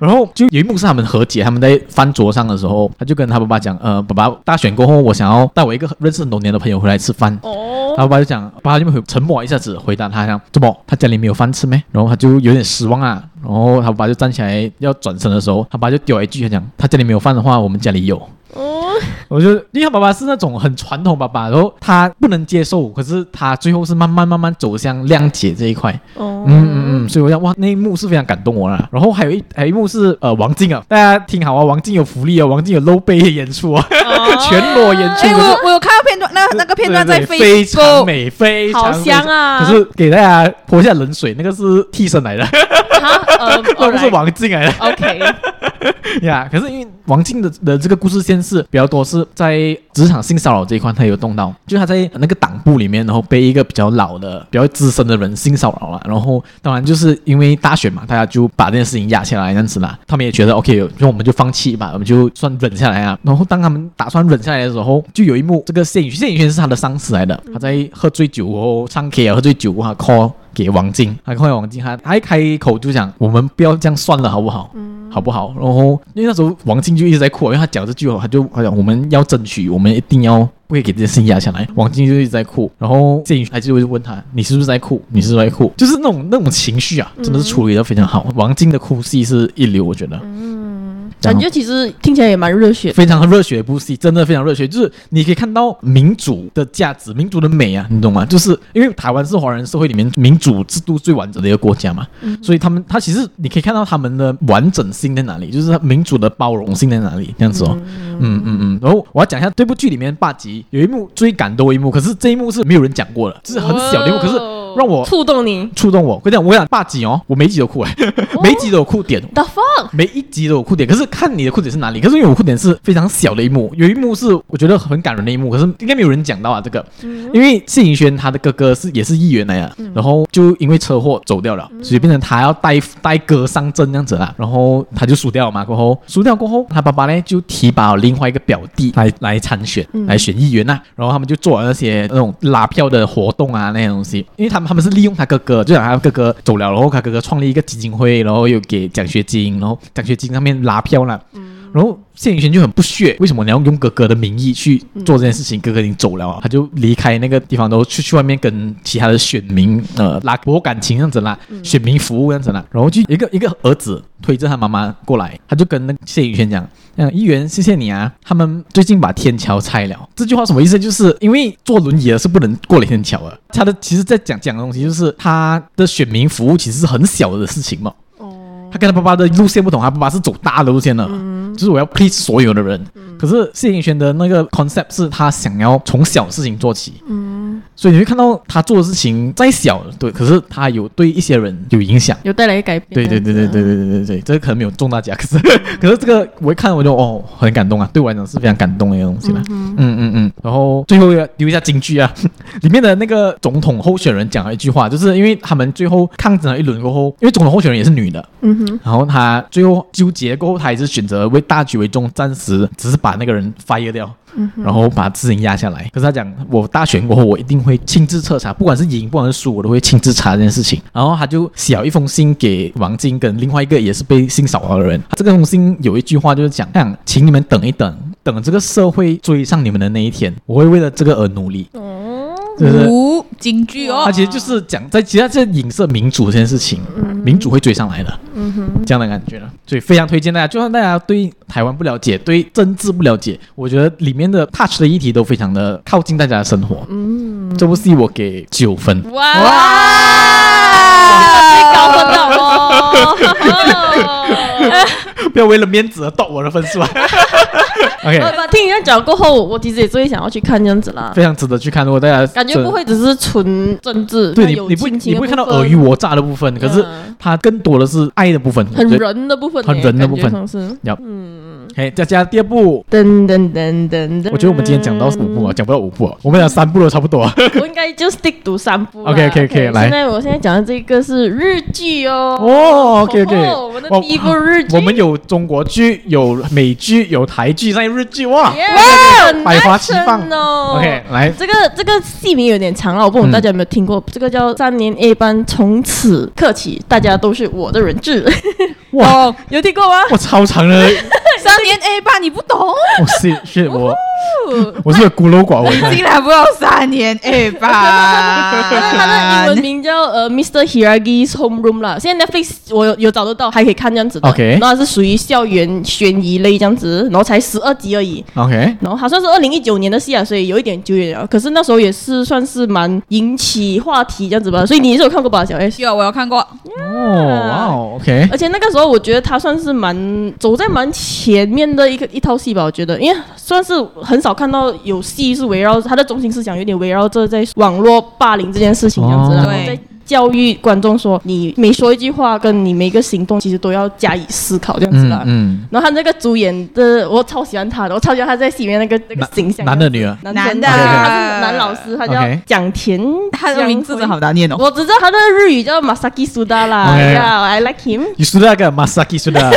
然后就有一幕是他们和解，他们在饭桌上的时候，他就跟他爸爸讲，呃，爸爸大选过后，我想要带我一个认识很多年的朋友回来吃饭。哦，他爸爸就讲，爸爸就会沉默一下子，回答他讲，怎么他家里没有饭吃没？然后他就有点失望啊。然后他爸爸就站起来要转身的时候，他爸爸就丢一句，他讲，他家里没有饭的话，我们家里有。哦，我觉得，因为他爸爸是那种很传统爸爸，然后他不能接受，可是他最后是慢慢慢慢走向谅解这一块。哦，嗯嗯嗯，所以我想，哇，那一幕是非常感动我啦。然后还有一还有一幕是呃王静啊，大家听好啊，王静有福利啊，王静有露背演出啊，哦、全裸演出。哎，我我有看到片段，那那个片段在飞，非常美，非常好香啊。可是给大家泼一下冷水，那个是替身来的，哈，呃，那不是王静来的。OK。呀，可是因为王静的的这个故事线是比较多，是在职场性骚扰这一块，他有动到，就他在那个党部里面，然后被一个比较老的、比较资深的人性骚扰了，然后当然就是因为大选嘛，大家就把这件事情压下来这样子啦，他们也觉得 OK，就我们就放弃吧，我们就算忍下来啊。然后当他们打算忍下来的时候，就有一幕，这个谢盈谢宇轩是他的上司来的，他在喝醉酒后唱 K 啊，喝醉酒他 call 给王晶，他 call 王晶，他他一开口就讲，我们不要这样算了，好不好？嗯好不好？然后因为那时候王晶就一直在哭，因为他讲这句话，他就好像我们要争取，我们一定要。不可以给这件事情压下来，王晶就一直在哭，然后谢盈萱还是会问他：“你是不是在哭？你是不是在哭？”就是那种那种情绪啊，真的是处理的非常好。嗯、王晶的哭戏是一流，我觉得。嗯，感觉其实听起来也蛮热血，非常热血的一部戏，真的非常热血。就是你可以看到民主的价值，民主的美啊，你懂吗？就是因为台湾是华人社会里面民主制度最完整的一个国家嘛，嗯、所以他们他其实你可以看到他们的完整性在哪里，就是民主的包容性在哪里，这样子哦。嗯嗯嗯嗯。然后我要讲一下这部剧里面八集。有一幕最感动的一幕，可是这一幕是没有人讲过的，就是很小的一幕，可是让我触动你，触动我。我讲，我讲霸集哦，我每一集都哭哎，每一集都有哭点。The fuck？每一集都有哭点，可是看你的哭点是哪里？可是因为我哭点是非常小的一幕，有一幕是我觉得很感人的一幕，可是应该没有人讲到啊这个，因为谢盈萱她的哥哥是也是议员来的，然后就因为车祸走掉了，所以变成他要带带哥上阵这样子啦，然后他就输掉了嘛，过后输掉过后，他爸爸呢就提拔了另外一个表弟来来参选，来选议员呐，然后他们就做了那些那种拉票的活动啊那些东西，因为他他们是利用他哥哥，就讲他哥哥走了，然后他哥哥创立一个基金会，然后又给奖学金，然后奖学金上面拉票了，然后谢盈萱就很不屑，为什么你要用哥哥的名义去做这件事情？哥哥已经走了，他就离开那个地方，都去去外面跟其他的选民呃拉博感情这样子啦，选民服务这样子啦，然后就一个一个儿子推着他妈妈过来，他就跟那个谢盈萱讲。嗯，议员，谢谢你啊！他们最近把天桥拆了，这句话什么意思？就是因为坐轮椅的是不能过天桥的。他的其实在讲讲的东西，就是他的选民服务其实是很小的事情嘛。哦，他跟他爸爸的路线不同，他爸爸是走大的路线的，嗯、就是我要 please 所有的人。嗯、可是谢盈萱的那个 concept 是他想要从小事情做起。嗯。所以你会看到他做的事情再小，对，可是他有对一些人有影响，有带来改变。对对对对对对对对对，这个可能没有中大奖，可是可是这个我一看我就哦很感动啊，对我来讲是非常感动的一个东西了。嗯嗯嗯嗯。然后最后要留一下金句啊，里面的那个总统候选人讲了一句话，就是因为他们最后抗争了一轮过后，因为总统候选人也是女的，嗯哼，然后他最后纠结过后，他还是选择为大局为重，暂时只是把那个人 fire 掉。然后把事情压下来。可是他讲，我大选过后，我一定会亲自彻查，不管是赢，不管是输，我都会亲自查这件事情。然后他就写了一封信给王晶跟另外一个也是被性骚扰的人。这个封信有一句话就是讲，这样，请你们等一等，等这个社会追上你们的那一天，我会为了这个而努力。是五京剧哦，它其实就是讲在其他这影射民主这件事情，民主会追上来的，嗯哼，这样的感觉了。所以非常推荐大家，就算大家对台湾不了解，对政治不了解，我觉得里面的 touch 的议题都非常的靠近大家的生活。嗯，这部戏我给九分。不要为了面子而夺我的分数啊！OK，听人家讲过后，我其实也最想要去看这样子啦，非常值得去看。如果大家感觉不会只是纯政治，对你你不你不会看到尔虞我诈的部分，可是它更多的是爱的部分，很人的部分，很人的部分。要嗯，嘿，再加第二部，噔噔噔噔噔。我觉得我们今天讲到五部啊，讲不到五部啊，我们讲三部都差不多。我应该就 stick 读三部。OK OK OK，来。现在我现在讲的这个是日剧哦。哦，OK OK，我们的第一部日剧，我们有中国剧，有美剧，有台剧，在日剧哇。百花齐放哦！OK，来，这个这个戏名有点长了，我不懂大家有没有听过？这个叫三年 A 班，从此刻起，大家都是我的人质。哇，有听过吗？哇，超长的三 年 A 班，你不懂？我是是我，我是孤陋寡闻，竟然不知道三年 A 班。他的英文名叫呃 Mr. Hiragi's Home Room 啦。现在 Netflix 我有有找得到，还可以看这样子的。OK，那是属于校园悬疑类这样子，然后才十二集而已。OK，然后好像是二零一九年的戏啊，所以有一点久远了。可是那时候也是算是蛮引起话题这样子吧。所以你是有看过吧，小 S？有，我有看过。哦，哇哦，OK。而且那个时候我觉得他算是蛮走在蛮前面的一个一套戏吧。我觉得，因为算是很少看到有戏是围绕它的中心思想有点围绕着在网络霸凌这件事情这样子。哦、对。教育观众说，你每说一句话，跟你每一个行动，其实都要加以思考，这样子啦。嗯。然后他那个主演的，我超喜欢他的，我超喜欢他在戏里面那个那个形象。男的女的？男的。他是男老师，他叫蒋田，他的名字真好难念哦。我只知道他的日语叫 Masaki Suda 啦。Yeah，I like him。你说那个 Masaki Suda。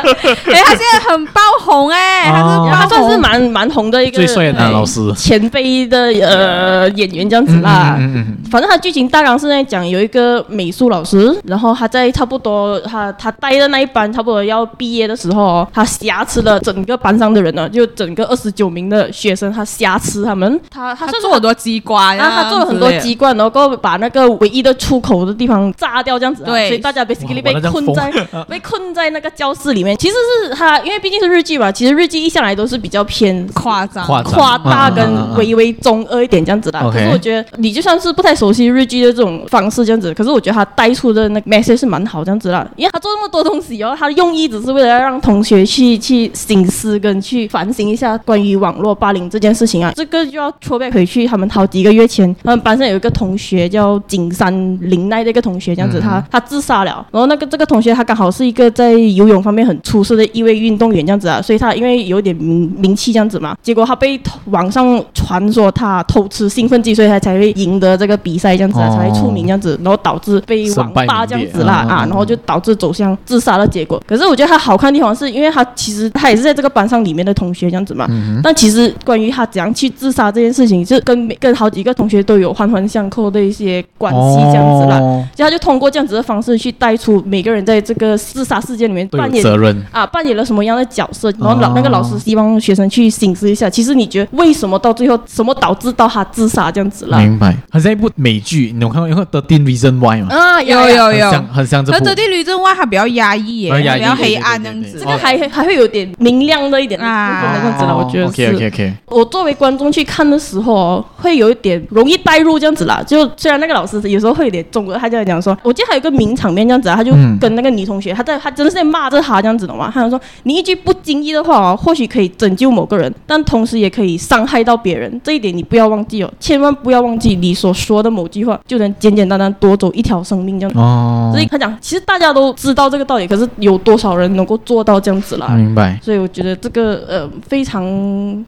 哎，他现在很爆红哎，他是他算是蛮蛮红的一个最帅的男老师，前辈的呃演员这样子啦。嗯嗯。反正他剧情大纲是在讲有一个美术老师，然后他在差不多他他带的那一班差不多要毕业的时候，他挟持了整个班上的人呢，就整个二十九名的学生，他挟持他们，他他做很多机关，然后他做了很多机关，然后把那个唯一的出口的地方炸掉，这样子，对，所以大家 basically 被困在 被困在那个教室里面。其实是他，因为毕竟是日剧嘛，其实日剧一向来都是比较偏夸张、夸大跟微微中二一点这样子的。可是我觉得你就算是不太熟悉日剧的这种方式，这样子。可是我觉得他带出的那个 message 是蛮好这样子啦，因为他做那么多东西哦，他的用意只是为了要让同学去去醒思跟去反省一下关于网络霸凌这件事情啊。这个就要戳 back 回去，他们好几个月前，他们班上有一个同学叫景山林奈的一个同学，这样子他他自杀了。然后那个这个同学他刚好是一个在游泳方面很出色的一位运动员这样子啊，所以他因为有点名名气这样子嘛，结果他被网上传说他偷吃兴奋剂，所以他才会赢得这个比赛这样子，啊，才会出名这样子。然后导致被网霸这样子啦啊，然后就导致走向自杀的结果。可是我觉得他好看的地方是因为他其实他也是在这个班上里面的同学这样子嘛。但其实关于他怎样去自杀这件事情，是跟每跟好几个同学都有环环相扣的一些关系这样子啦。就他就通过这样子的方式去带出每个人在这个自杀事件里面扮演责任啊，扮演了什么样的角色。然后老那个老师希望学生去醒思一下，其实你觉得为什么到最后什么导致到他自杀这样子啦？明白。好像一部美剧，你有看过？过《13 Reasons Why》嘛？啊，有有有，很像这部。可是《13 Reasons Why》它比较压抑耶，比较黑暗这样子。这个还还会有点明亮的一点啊，这样子了，我觉得是。OK OK OK。我作为观众去看的时候，会有一点容易带入这样子啦。就虽然那个老师有时候会有点中国，他就在讲说，我记得还有一个名场面这样子啊，他就跟那个女同学，他在他真的是在骂着他这样子的嘛。他就说，你一句不经意的话哦，或许可以拯救某个人，但同时也可以伤害到别人。这一点你不要忘记哦，千万不要忘记你所说的某句话就能简简单单夺走一条生命这样子。哦，所以他讲，其实大家都知道这个道理，可是有多少人能够做到这样子啦？明白。所以我觉得这个呃非常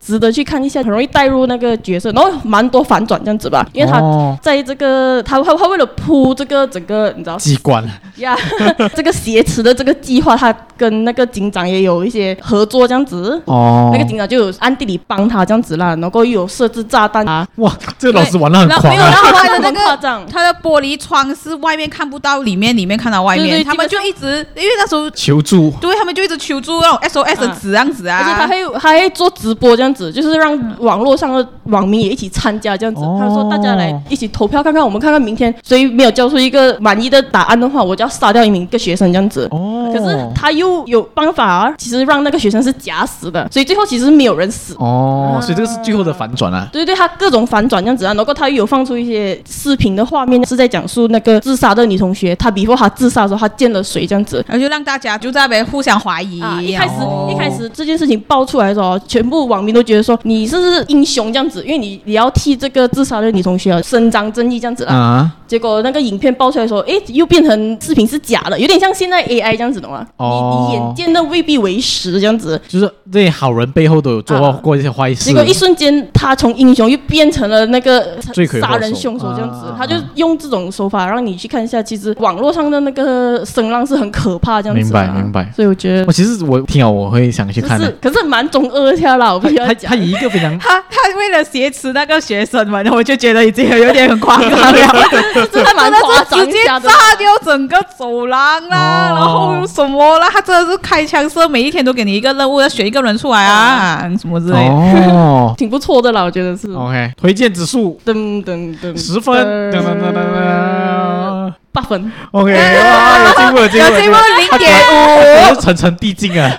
值得去看一下，很容易带入那个角色，然后蛮多反转这样子吧。因为他在这个他他他为了铺这个整个你知道机关呀，这个挟持的这个计划，他跟那个警长也有一些合作这样子。哦，那个警长就有暗地里帮他这样子啦，然后又有设置炸弹啊。哇，这个老师玩的很狂啊！没有，然后他的那个夸张，他的玻璃窗是外面看不到里面，里面看到外面。对对对，他们就一直因为那时候求助，对他们就一直求助那种 SOS 的纸这样子啊。而且他还他还做直播这样子，就是让网络上的网民也一起参加这样子。哦他说大家来一起投票看看，我们看看明天谁没有交出一个满意的答案的话，我就要杀掉一名一个学生这样子。哦，可是他又有办法啊，其实让那个学生是假死的，所以最后其实没有人死。哦，所以这个是最后的反转啊。对对，他各种反转这样子啊，然后他又有放出一些视频的画面，是在讲述那个自杀的女同学，她 before 她自杀的时候，她见了谁这样子。然后就让大家就在那边互相怀疑。啊！一开始、哦一开始这件事情爆出来的时候，全部网民都觉得说你是不是英雄这样子，因为你你要替这个自杀的女同学伸张正义这样子啦。啊，结果那个影片爆出来说，哎，又变成视频是假的，有点像现在 AI 这样子的嘛。哦你你眼见的未必为实这样子。就是这些好人背后都有做啊过一些坏事。结果一瞬间，他从英雄又变成了那个杀人凶手这样子啊，他就用这种手法让你去看一下，其实网络上的那个声浪是很可怕这样子。明白明白所以我觉得我其实我听了我会想去看的就是。，可是蛮中二下啦，我必须要讲他他。以一个非常他他为了挟持那个学生们，我就觉得已经有点很夸张了，真的蛮夸张直接炸掉整个走廊啦，哦。然后什么啦，他真的是开枪射，每一天都给你一个任务，要选一个人出来啊，什么之类的。哦。挺不错的啦，我觉得是。，OK，推荐指数。噔噔噔，十分，噔噔噔噔噔八分。，OK，哇，有进步有进步有进步。零点我五是层层递进啊。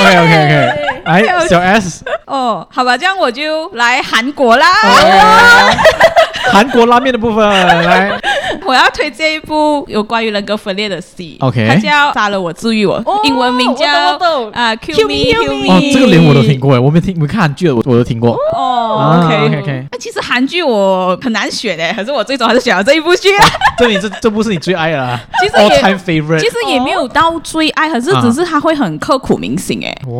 OK OK OK，哎。小 S，哦，好吧，这样我就来韩国啦。韩国拉面的部分 来，我要推荐一部有关于人格分裂的戏 OK 它叫《杀了我治愈我》，哦英文名叫啊 Kill Me Kill Me。哦，这个连我都听过哎，我没听没看韩剧的，我我都听过。哦啊，OK OK OK，那其实韩剧我很难选诶，可是我最终还是选了这一部剧啊。这你这这部是你最爱的啦其实也 time favorite。其实也没有到最爱，可是只是他会很刻骨铭心诶。哦，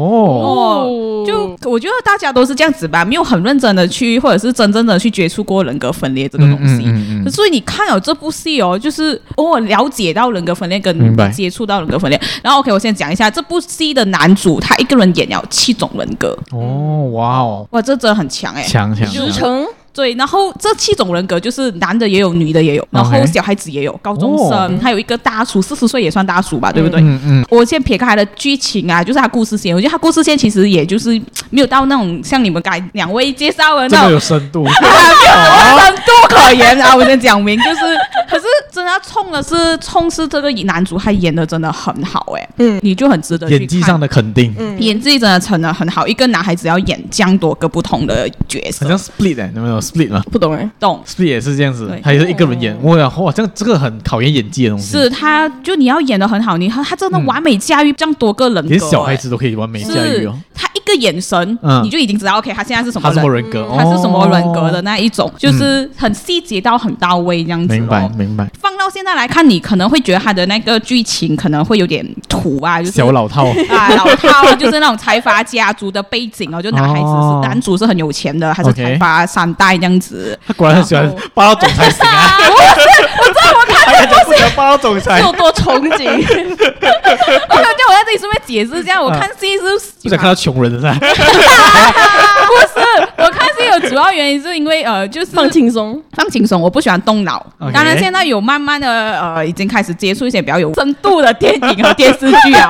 哦，就我觉得大家都是这样子吧，没有很认真的去，或者是真正的去接触过人格分裂这个东西。嗯嗯嗯嗯所以你看了这部戏哦，就是我了解到人格分裂跟接触到人格分裂。然后 OK，我先讲一下这部戏的男主，他一个人演了七种人格，哦，哇哦，哇，这真的很强哎。强强强，十成对，然后这七种人格就是男的也有，女的也有，然后小孩子也有，高中生，哦还有一个大叔，四十岁也算大叔吧，对不对？嗯嗯，我先撇开他的剧情啊，就是他故事线，我觉得他故事线其实也就是没有到那种像你们刚才两位介绍的那种有深度。有深度可言啊！我先讲明，就是，可是真的要冲的是冲是这个男主，他演的真的很好哎、嗯你就很值得演技上的肯定，嗯演技真的成的很好，一个男孩子要演这样多个不同的角色好像，Split 哎，有没有 Split 嘛不懂哎。懂？？Split 也是这样子，他也是一个人演，哇哇，这样这个很考验演技的东西。是，他就你要演的很好，你他他真的完美驾驭这样多个人格、连小孩哎子都可以完美驾驭哦。他一个眼神，嗯你就已经知道 OK，他现在是什么他什么人。人格？他是什么人格的哦？那一种，就是很细节到很到位这样子、哦。明白明白，放到现在来看，你可能会觉得他的那个剧情可能会有点土啊，就是小老套。啊老套，就是那种财阀家族的背景哦，就男孩子是、哦男主是很有钱的，还是财阀三代这样子。他果然很喜欢霸道总裁型啊！我我知道我看这不喜欢霸道总裁有，多憧憬？我感觉我在这里顺便解释一下，我看戏是不想看到穷人的是？不是，我看戏有主要原因是因为呃，就是放轻松。放轻松，我不喜欢动脑。当然，现在有慢慢的呃，已经开始接触一些比较有深度的电影和 电视剧啊。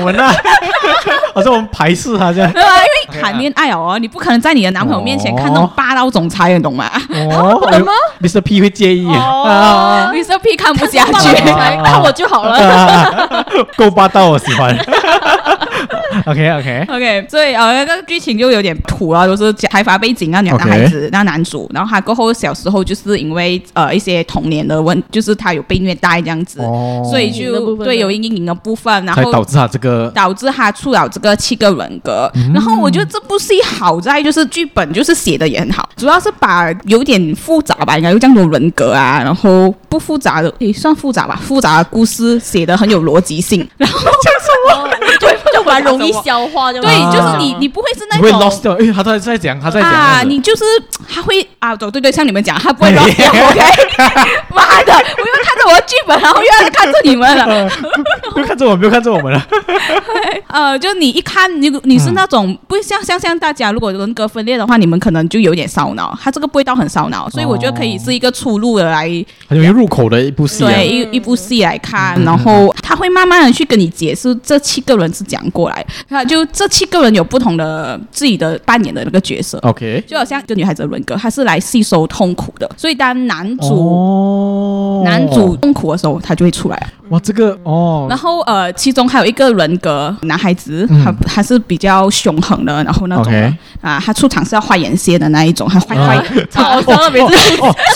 我们啊，好像我们排斥他这样。对啊，因为谈恋爱哦，你不可能在你的男朋友面前看那种霸道总裁，你懂吗哦，什么？Mr. P 会介意啊？？Mr. P 看不下去 看我就好了。啊够霸道，我喜欢。OK OK，OK，所以呃，那个剧情就有点土了，都、就是财阀背景那，两个 OK 孩子那男主，然后他过后小时候就是因为呃一些童年的问，就是他有被虐待这样子，哦。所以就对有阴影的部分，然后导致他这个导致他出了这个七个人格。嗯。然后我觉得这部戏好在就是剧本就是写的也很好，主要是把有点复杂吧，应该有这样多人格啊，然后不复杂的也算复杂吧，复杂的故事写的很有逻辑性，然后就就蛮容易消化的，对，啊就是你你不会是那你会种 lost 掉，哎，他在在讲，他在讲啊，你就是他会啊，对对对，像你们讲，他不会，OK？妈的，我又看着我的剧本，然后又要看着你们了。不要看着我，不要看着我们了。呃，就你一看，你你是那种不会像像像大家，如果人格分裂的话，你们可能就有点烧脑。他这个不会到很烧脑，所以我觉得可以是一个出路的来，很容易入口的一部戏啊。对一一部戏来看，然后他会慢慢的去跟你解释这七个人是讲过过来，他就这七个人有不同的自己的扮演的那个角色。OK，就好像一个女孩子的人格，她是来吸收痛苦的，所以当男主、哦，男主痛苦的时候，他就会出来。哇，这个哦，然后呃，其中还有一个人格男孩子，嗯。他他是比较凶狠的，然后那种啊，他出场是要画眼线的那一种，还坏坏。超超了每次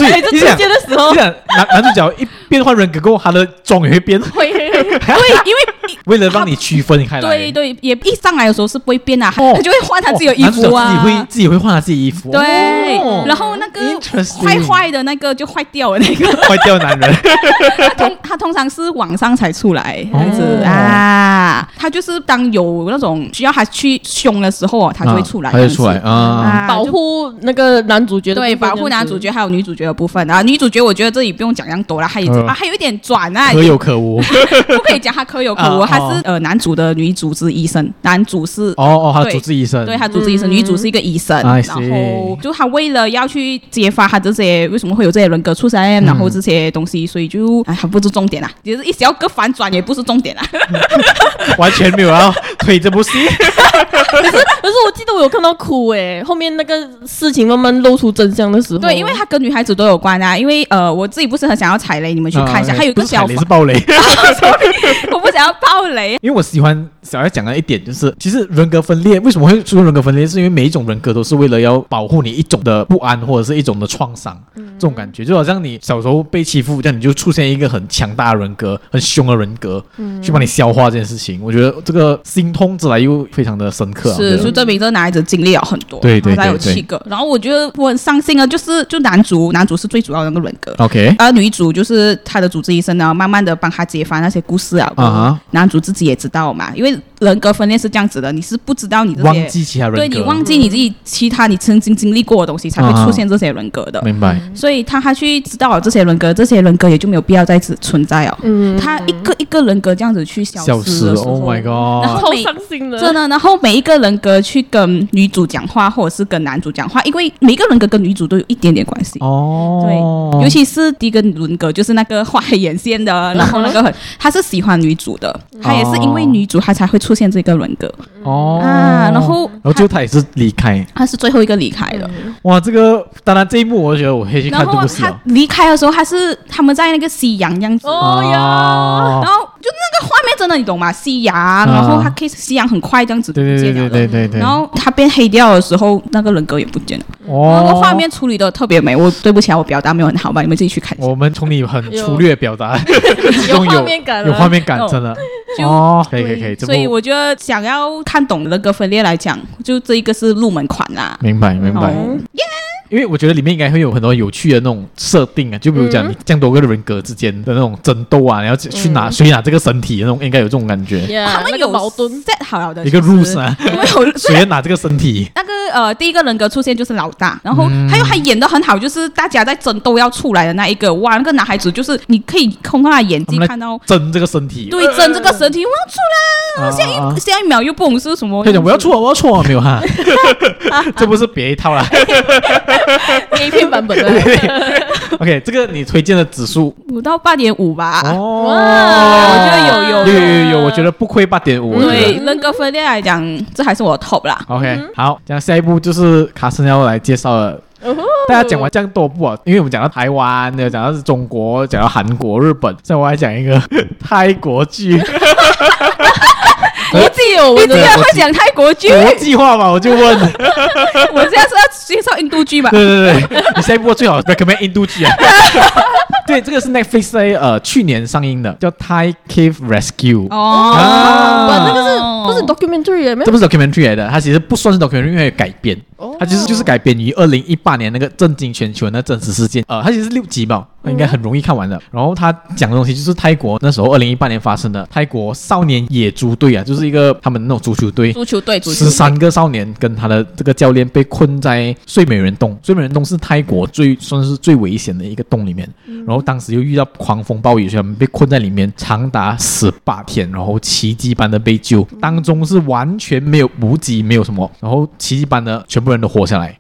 每次出现的时候。男男主角一变换人格过后，他的妆也会变，会 对，因为为了让你区分开来。对对，也一上来的时候是不会变啊，哦他就会换他自己的衣服啊，自己会自己会换他自己衣服，对哦，然后那个坏坏的那个就坏掉了那个。坏掉男人。他 通他通常是晚上才出来，这样子、哦啊。他就是当有那种需要他去凶的时候，他就会出来、啊他就出来啊。啊，保护那个男主角的对保护男主角还有女主角的部分啊。女主角我觉得这里不用讲这样多了，还有、嗯啊还有一点转啊，可有可无。不可以讲他可有可无，啊他是呃男主的女主治医生，男主是。哦哦，他主治医生。对他主治医生，嗯女主是一个医生，然后就他为了要去揭发他这些为什么会有这些人格出现，嗯然后这些东西，所以就哎，还不是重点啦，其实一小个反转也不是重点啦。完全没有要推这部戏。可是可是我记得我有看到哭哎，后面那个事情慢慢露出真相的时候，对，因为他跟女孩子都有关啊。因为呃，我自己不是很想要踩雷，你们去看一下。啊还有一个小雷是暴雷。我不想要爆雷。因为我喜欢小要讲的一点就是，其实人格分裂为什么会出现人格分裂，是因为每一种人格都是为了要保护你一种的不安或者是一种的创伤，这种感觉就好像你小时候被欺负，这样你就出现一个很强大的人格、很凶的人格，去帮你消化这件事情。我觉得这个心痛之来又非常的深刻、啊。是，就证明这个男孩子经历了很多，对对对他有七个。然后我觉得我很伤心啊，就是就男主，男主是最主要的那个人格。OK 而女主就是他的主治医生呢，慢慢的帮他揭发那些故事啊。啊哈男主自己也知道嘛，因为人格分裂是这样子的，你是不知道你这些忘记其他人格，对你忘记你自己其他你曾经经历过的东西，才会出现这些人格的。明白？所以他他去知道了这些人格，这些人格也就没有必要再次存在哦。嗯，他一个一个人格这样子去消消失，Oh my 然 god！后超伤心了，真的，然后每一个人格去跟女主讲话，或者是跟男主讲话，因为每一个人格跟女主都有一点点关系。哦，对，尤其是第一个人格，就是那个画黑眼线的，然后那个很，他是喜欢女主的，他也是因为女主他才会出现这个轮格。哦啊，然后然后最后他也是离开。他是最后一个离开的，哇，这个当然这一幕我觉得我可以去看然后他这部戏哦。离开的时候，他是他们在那个夕阳这样子。哦然后就那个画面真的，你懂吗？夕阳，然后他可以夕阳很快这样子不对对对。对对对。然后他变黑掉的时候，那个人格也不见了。那哦个画面处理的特别美，我对不起啊，我表达没有很好吧，你们自己去看一下。我们从你很粗略表达，其 有中画面感了，有画面感哦，真的。哦，可以可以可以，这所以我觉得想要看懂人格分裂来讲，就这一个是入门款啦。明白明白。哦因为我觉得里面应该会有很多有趣的那种设定啊，就比如讲你这样多个人格之间的那种争斗啊，你要去拿谁拿这个身体的那种，应该有这种感觉他们有矛盾，set 好了的一个其实 rules 啊，因为谁拿这个身体？那个呃第一个人格出现就是老大，然后嗯还有还演的很好，就是大家在争斗要出来的那一个，哇，那个男孩子就是你可以通过他的演技看到。争这个身体，对，争这个身体，我要出来，啊下一下一秒又不懂是什么。他讲我要出，我要出，没有哈，这不是别一套啦。A 片版本的，OK，这个你推荐的指数五到八点五吧。哦，我觉得有有有有我觉得不亏八点五。对得人格分裂来讲，这还是我的 top 啦。OK，好，这样下一步就是卡森要来介绍了。大家讲完这样多部啊，因为我们讲到台湾，有讲到是中国，讲到韩国、日本，现在我来讲一个泰国剧，我记得我们的你竟然会讲泰国剧？国际化嘛，我就问，我现在是要介绍印度剧嘛？对对对，你下一波最好 recommend 印度剧啊。对，这个是 Netflix 在呃去年上映的，叫《Thai Cave Rescue》。哦，那个是不是 documentary？这不是 documentary 来的，它其实不算是 documentary，因为改编。哦它其实就是改编于二零一八年那个震惊全球的那真实事件。呃，它其实是六集吧，应该很容易看完的。然后它讲的东西就是泰国那时候二零一八年发生的泰国少年野猪队啊，就是一个他们那种足球队。足球队，足球十队三个少年跟他的这个教练被困在睡美人洞，睡美人洞是泰国最算是最危险的一个洞里面。然后当时又遇到狂风暴雨，所以他们被困在里面长达十八天，然后奇迹般的被救，当中是完全没有补给，没有什么，然后奇迹般的全不然都活下来。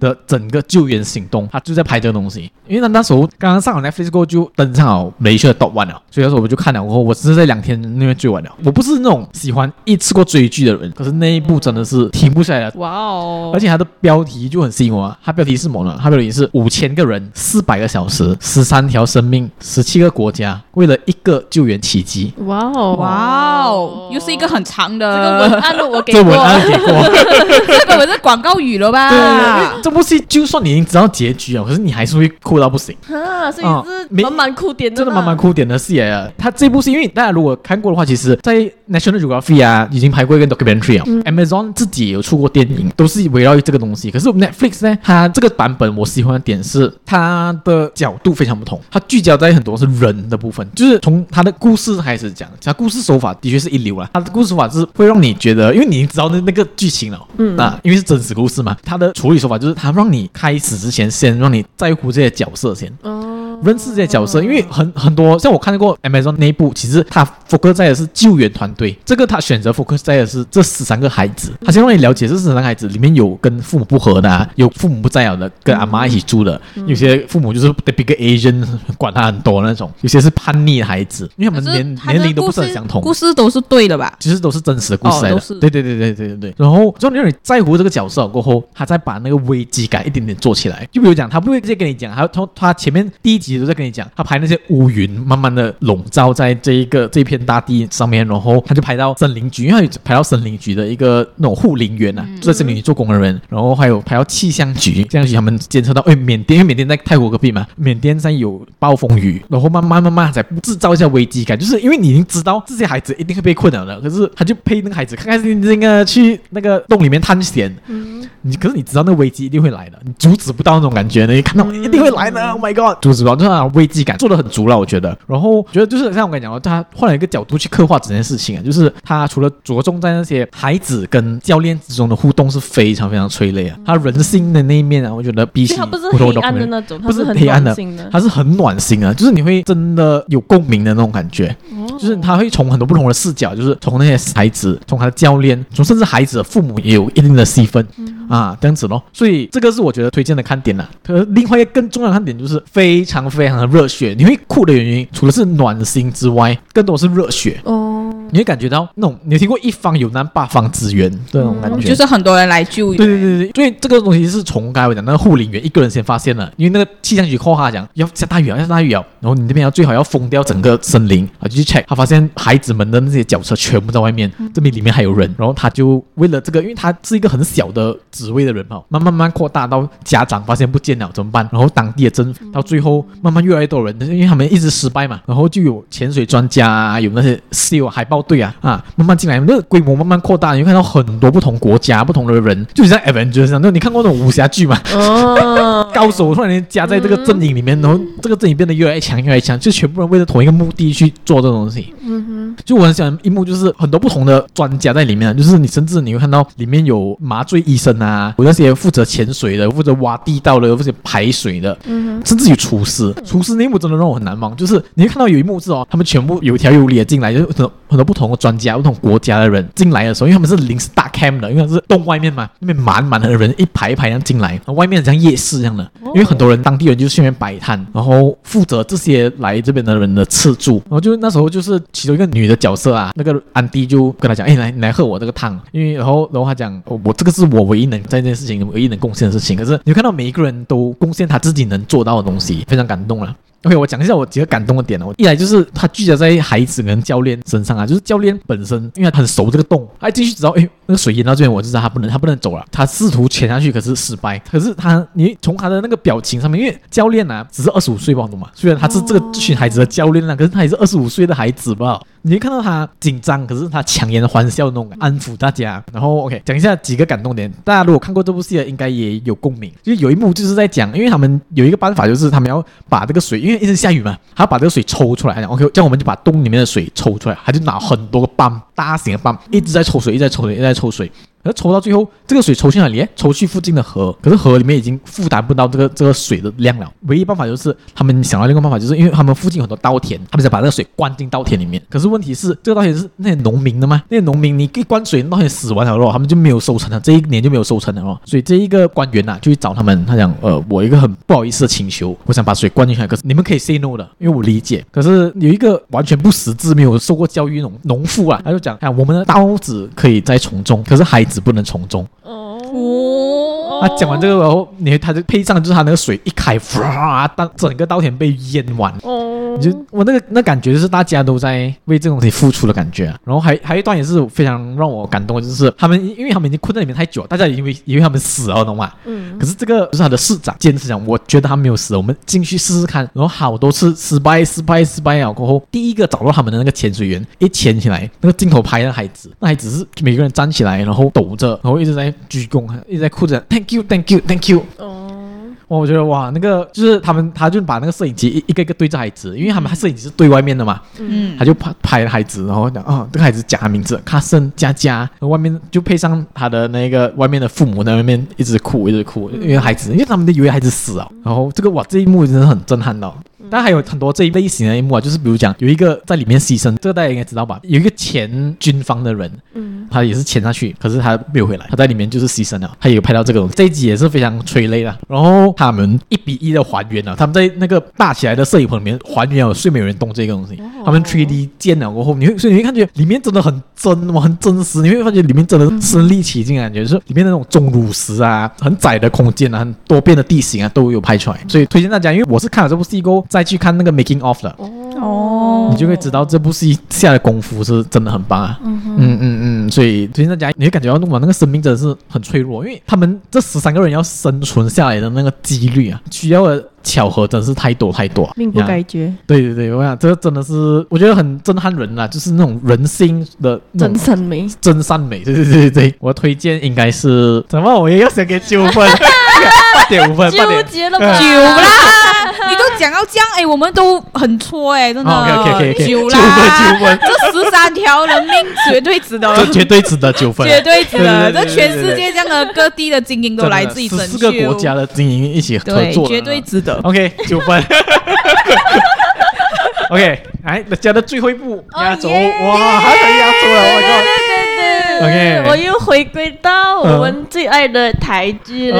的整个救援行动，他就在拍这个东西。因为他那时候刚刚上了 Netflix 过后就登上了雷雪的 Top One 了，所以那时候我就看了，我我只是在两天那边追完了。我不是那种喜欢一次过追剧的人，可是那一部真的是停不下来了。哇哦！而且它的标题就很吸引我啊，它标题是什么呢？它标题是五千个人、四百个小时、十三条生命、十七个国家，为了一个救援奇迹。哇哦！哇哦！又是一个很长的这个文案，我给这文案给过。这个不是广告语了吧？对，因为这部戏就算你已经知道结局啊，可是你还是会哭到不行。啊，所以是没满满哭点的，真的满满哭点的戏啊！他这部戏，因为大家如果看过的话，其实，在 National Geographic 啊，已经拍过一个 documentary 啊、嗯、，Amazon 自己也有出过电影，都是围绕于这个东西。可是 Netflix 呢，它这个版本我喜欢的点是它的角度非常不同，它聚焦在很多是人的部分，就是从它的故事开始讲，它故事手法的确是一流啊。它的故事手法是会让你觉得，因为你已经知道那那个剧情了，嗯啊，因为是真实故事嘛，它的处理手法就是它让你开始之前先让你在乎这些角色先。嗯认识这些角色，因为很很多像我看过 Amazon 内部，其实他 focus 在的是救援团队，这个他选择 focus 在的是这十三个孩子，他先让你了解这十三个孩子里面有跟父母不和的，啊，有父母不在了的，跟阿妈一起住的，有些父母就是 the big Asian 管他很多那种，有些是叛逆的孩子，因为他们年年龄都不是很相同，故事都是对的吧？其实都是真实的故事来的，对对对对对对对。然后就让你在乎这个角色过后，他再把那个危机感一点点做起来，就比如讲他不会直接跟你讲，他他他前面第一集都在跟你讲他。拍那些乌云慢慢的笼罩在这一个这一片大地上面，然后他就拍到森林局，因为他拍到森林局的一个那种护林员啊，在森林里做工的人，然后还有拍到气象局，气象局他们监测到，哎，缅甸因为缅甸在泰国隔壁嘛，缅甸在有暴风雨，然后慢慢慢慢才制造一下危机感，就是因为你已经知道这些孩子一定会被困了的，可是他就配那个孩子，看看那个去那个洞里面探险，嗯，你可是你知道那个危机一定会来的，你阻止不到那种感觉，你看到一定会来的，Oh my God，阻止不到，就是那种危机感。做的很足了，我觉得。然后觉得就是像我跟你讲，他换了一个角度去刻画整件事情啊，就是他除了着重在那些孩子跟教练之中的互动是非常非常催泪啊，他人性的那一面啊，我觉得比起他不是黑暗的那种，不是黑暗的，他是很暖心啊，就是你会真的有共鸣的那种感觉，就是他会从很多不同的视角，就是从那些孩子，从他的教练，从甚至孩子的父母也有一定的戏份。啊，这样子咯，所以这个是我觉得推荐的看点了。可另外一个更重要的看点就是非常非常的热血，你会哭的原因除了是暖心之外，更多是热血。哦，你会感觉到那种你听过一方有难八方支援这种感觉，就是很多人来救援。对对对对，因为这个东西是从刚才我讲那个护林员一个人先发现了，因为那个气象局扣他讲要下大雨啊，要下大雨啊，然后你那边要最好要封掉整个森林啊，就去 check，他发现孩子们的那些脚车全部在外面，这边里面还有人，然后他就为了这个，因为他是一个很小的。职位的人嘛，慢慢慢扩大到家长发现不见了怎么办？然后当地的政府到最后慢慢越来越多人，因为他们一直失败嘛，然后就有潜水专家啊，有那些 SEAL 海豹队啊啊，慢慢进来，那个规模慢慢扩大，你会看到很多不同国家、不同的人，就像 Avengers 那你看过那种武侠剧吗？哦，高手突然间加在这个阵营里面，然后这个阵营变得越来越强，越来越强，就全部人为了同一个目的去做这种东西。嗯哼，就我很喜欢一幕，就是很多不同的专家在里面，就是你甚至你会看到里面有麻醉医生啊。啊，有那些负责潜水的，负责挖地道的，负责排水的，嗯，甚至有厨师。厨师那一幕真的让我很难忘，就是你会看到有一幕是哦，他们全部有条有理的进来，就是很多很多不同的专家、不同国家的人进来的时候，因为他们是临时大 camp 的，因为是洞外面嘛，那边满满的人一排一排这样进来，外面像夜市一样的，因为很多人当地人就去那边摆摊，然后负责这些来这边的人的吃住。然后就那时候就是其中一个女的角色啊，那个安迪就跟他讲，哎，来你来喝我这个汤，因为然后然后他讲，我、哦、我这个是我唯一能。在这件事情唯一能贡献的事情，可是你看到每一个人都贡献他自己能做到的东西，非常感动了。OK，我讲一下我几个感动的点哦。一来就是他聚焦在孩子跟教练身上啊，就是教练本身，因为他很熟这个洞，他继续知道，哎，那个水淹到这边，我就知道他不能，他不能走了。他试图潜下去，可是失败。可是他，你从他的那个表情上面，因为教练啊，只是二十五岁吧，懂吗？虽然他是这个这群孩子的教练啊，可是他也是二十五岁的孩子吧。你会看到他紧张，可是他强颜欢笑那种安抚大家。然后 OK，讲一下几个感动点。大家如果看过这部戏的，应该也有共鸣。就有一幕就是在讲，因为他们有一个办法，就是他们要把这个水，因为一直下雨嘛，他要把这个水抽出来。OK，这样我们就把洞里面的水抽出来。他就拿很多个泵，大型的泵，一直在抽水，一直在抽水，一直在抽水。可是抽到最后，这个水抽去哪里？抽去附近的河，可是河里面已经负担不到这个这个水的量了。唯一办法就是他们想到另一个办法，就是因为他们附近有很多稻田，他们想把这个水灌进稻田里面。可是问题是，这个稻田是那些农民的吗？那些农民你一灌水，稻田死完了喽，他们就没有收成了，这一年就没有收成了喽。所以这一个官员呐、啊，就去找他们，他讲，呃，我一个很不好意思的请求，我想把水灌进去，可是你们可以 say no 的，因为我理解。可是有一个完全不识字、没有受过教育农农夫啊，他就讲，哎，我们的稻子可以再从种，可是孩子不能从中。哦，他讲完这个然后，你他就配上就是他那个水一开，唰，当整个稻田被淹完。哦，就我那个那感觉就是大家都在为这个东西付出的感觉啊。然后还还有一段也是非常让我感动的，就是他们因为他们已经困在里面太久了，大家以为以为他们死了，懂吗？嗯。可是这个就是他的市长坚持讲，我觉得他没有死，我们进去试试看。然后好多次失败，失败，失败了过后，第一个找到他们的那个潜水员一潜起来，那个镜头拍那孩子，那孩子是每个人站起来，然后抖着，然后一直在鞠躬。一直在哭着，Thank you，Thank you，Thank you。哦，我觉得哇，那个就是他们，他就把那个摄影机一一个一个对着孩子，因为他们摄影机是对外面的嘛，嗯，他就拍拍孩子，然后讲啊，这个孩子讲他名字，卡森佳佳，外面就配上他的那个外面的父母在外面一直哭，一直哭，因为孩子，因为他们都以为孩子死了，然后这个哇，这一幕真的很震撼的。但还有很多这一类型的一幕啊，就是比如讲有一个在里面牺牲，这个大家应该知道吧？有一个前军方的人，嗯，他也是潜下去，可是他没有回来，他在里面就是牺牲了。他也有拍到这个东西，这一集也是非常催泪的。然后他们一比一的还原了，他们在那个大起来的摄影棚里面还原了睡美人洞这个东西。他们 3D 建了过后，你会所以你会感觉里面真的很真哇，很真实。你会发觉里面真的身临其境啊，就是里面那种钟乳石啊，很窄的空间啊，很多变的地形啊，都有拍出来。所以推荐大家，因为我是看了这部戏过后再去看那个 making of 了哦，你就会知道这部戏下的功夫是真的很棒啊。嗯嗯嗯嗯，所以推荐大家，你会感觉到哇，那个生命真的是很脆弱，因为他们这十三个人要生存下来的那个几率啊，需要的巧合真是太多太多，命不该绝。对对对，我想这个真的是我觉得很震撼人啊，就是那种人性的真善美，真善美。对对对对，我推荐应该是怎么，我也要想给九分，八点五分，纠结了吗？九啦。讲到这样，哎，我们都很错，哎，真的。九啦，九分，这十三条人命绝对值得，这绝对值得九分，绝对值得。这全世界这样的各地的精英都来自于拯救，四个国家的精英一起合作，绝对值得。OK，九分。OK，哎，人家的最后一步压轴，哇，还可以压轴了，我靠。OK，我又回归到我们最爱的台剧了。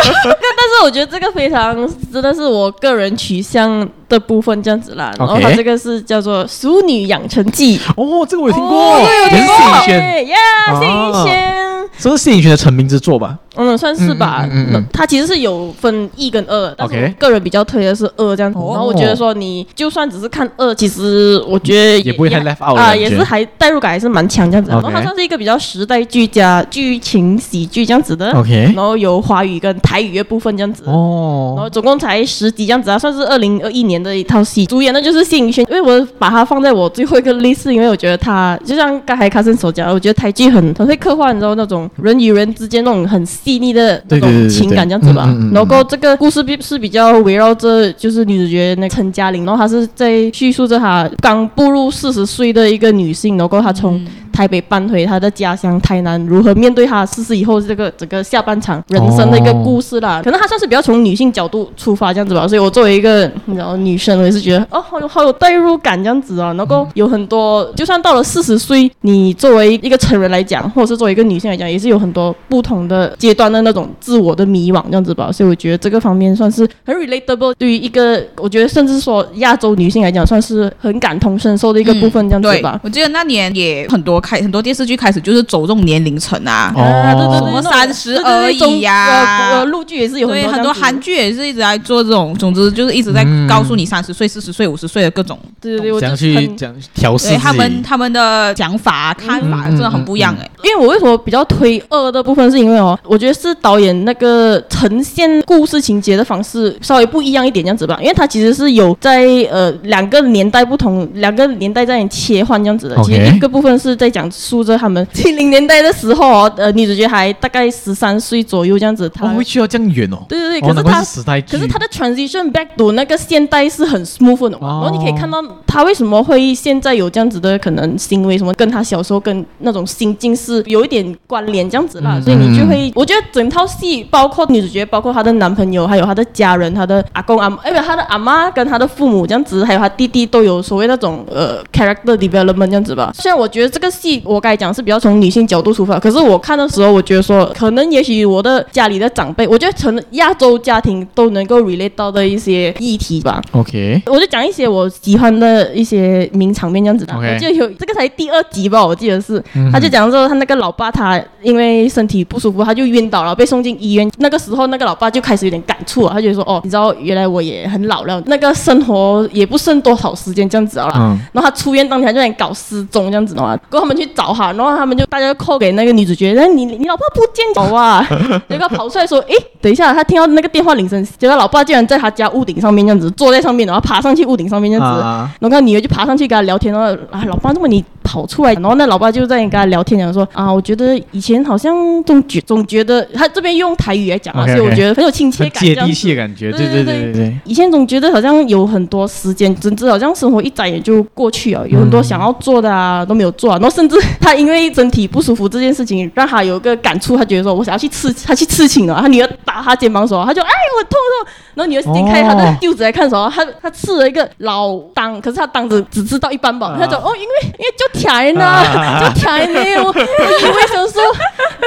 但是我觉得这个非常真的是我个人取向的部分这样子啦。然后它这个是叫做《淑女养成记》。哦，这个我有听过，也是谢颖轩。呀，谢盈萱，这是谢颖轩的成名之作吧？嗯，算是吧。嗯嗯，它其实是有分一跟二，但是我个人比较推的是二这样子。然后我觉得说，你就算只是看二，其实我觉得也不会太 left out 啊，也是还代入感还是蛮强这样子。然后它算是一个比较时代剧加剧情喜剧这样子的。OK，然后有华语跟台语的部分这样子。哦，然后总共才十集这样子啊，算是二零二一年的一套戏。主演的就是谢盈萱，因为我把它放在我最后一个 list，因为我觉得他就像刚才卡森所讲，我觉得台剧很很会刻画，你知道那种人与人之间那种很细腻的那种。情感这样子吧，然后这个故事比是比较围绕着就是女主角那陈嘉玲，然后她是在叙述着她刚步入四十岁的一个女性，然后她从台北搬回他的家乡台南，如何面对他四十以后这个整个下半场人生的一个故事啦。可能他算是比较从女性角度出发这样子吧，所以我作为一个你知道女生，我也是觉得哦，好有好有代入感这样子啊。然后有很多，就算到了四十岁，你作为一个成人来讲，或者是作为一个女性来讲，也是有很多不同的阶段的那种自我。我的迷惘这样子吧，所以我觉得这个方面算是很 relatable，对于一个我觉得甚至说亚洲女性来讲，算是很感同身受的一个部分这样子吧。嗯、我记得那年也很多开很多电视剧开始就是走这种年龄层啊，什么三十而已呀、啊，呃，陆剧也是有很多，很多韩剧也是一直在做这种，总之就是一直在告诉你三十岁、四十岁、五十岁的各种，对对对，我讲去讲调试，他们他们的想法看法真的很不一样哎、欸。因为我为什么比较推二的部分，是因为哦，我觉得是导演那个呈现故事情节的方式稍微不一样一点，这样子吧。因为他其实是有在呃两个年代不同，两个年代在切换这样子的。其实一个部分是在讲讲述着他们七零年代的时候，呃，女主角还大概十三岁左右这样子。她哦，会去到这样远哦。对对对，可是她是时代可是她的 transition back to 那个现代是很 smooth 的嘛，哦然后你可以看到她为什么会现在有这样子的可能行为，什么跟她小时候跟那种心境是有一点关联这样子啦，嗯所以你就会，我觉得整套戏包括女主角，包括她的男朋友，还有她的家人，她的阿公阿，哎，不，她的阿妈跟她的父母这样子，还有她弟弟都有所谓那种呃 character development 这样子吧。虽然我觉得这个戏我该讲是比较从女性角度出发，可是我看的时候，我觉得说可能也许我的家里的长辈，我觉得成亚洲家庭都能够 relate 到的一些议题吧。OK，我就讲一些我喜欢的一些名场面这样子的。我记得有这个才第二集吧，我记得是，嗯他就讲说他那个老爸他因为身体不舒服，他就晕倒了，被送进医院。那个时候那个老爸就开始有点感触了，他觉得说哦，你知道原来我也很老了，那个生活也不剩多少时间这样子了啦。嗯然后他出院当天就在搞失踪这样子的嘛，过后他们去找他，然后他们就大家就 call 给那个女主角，那你你老爸不见走啊？结果跑出来说，诶，等一下，他听到那个电话铃声，结果老爸竟然在他家屋顶上面这样子坐在上面，然后爬上去屋顶上面这样子，啊然后他女儿就爬上去跟他聊天，然后啊，老爸，怎么你跑出来？然后那老爸就在跟他聊天，讲说啊，我觉得以前好像总觉总觉得他这边用台语来讲啊所以我觉得很有亲切感，接地气的感觉，对对对。以前总觉得好像有很多时间，真至好像生活一眨眼就过去了，有很多想要做的啊都没有做啊。然后甚至他因为身体不舒服这件事情，让他有一个感触，他觉得说我想要去刺，他去刺青了。他女儿打他肩膀的时候，他就哎我痛痛。然后女儿掀开他的袖子来看的时候，他他刺了一个老裆，可是他裆子只知道一半吧。他就哦，因为因为就甜呐，就甜呢。我我以为想说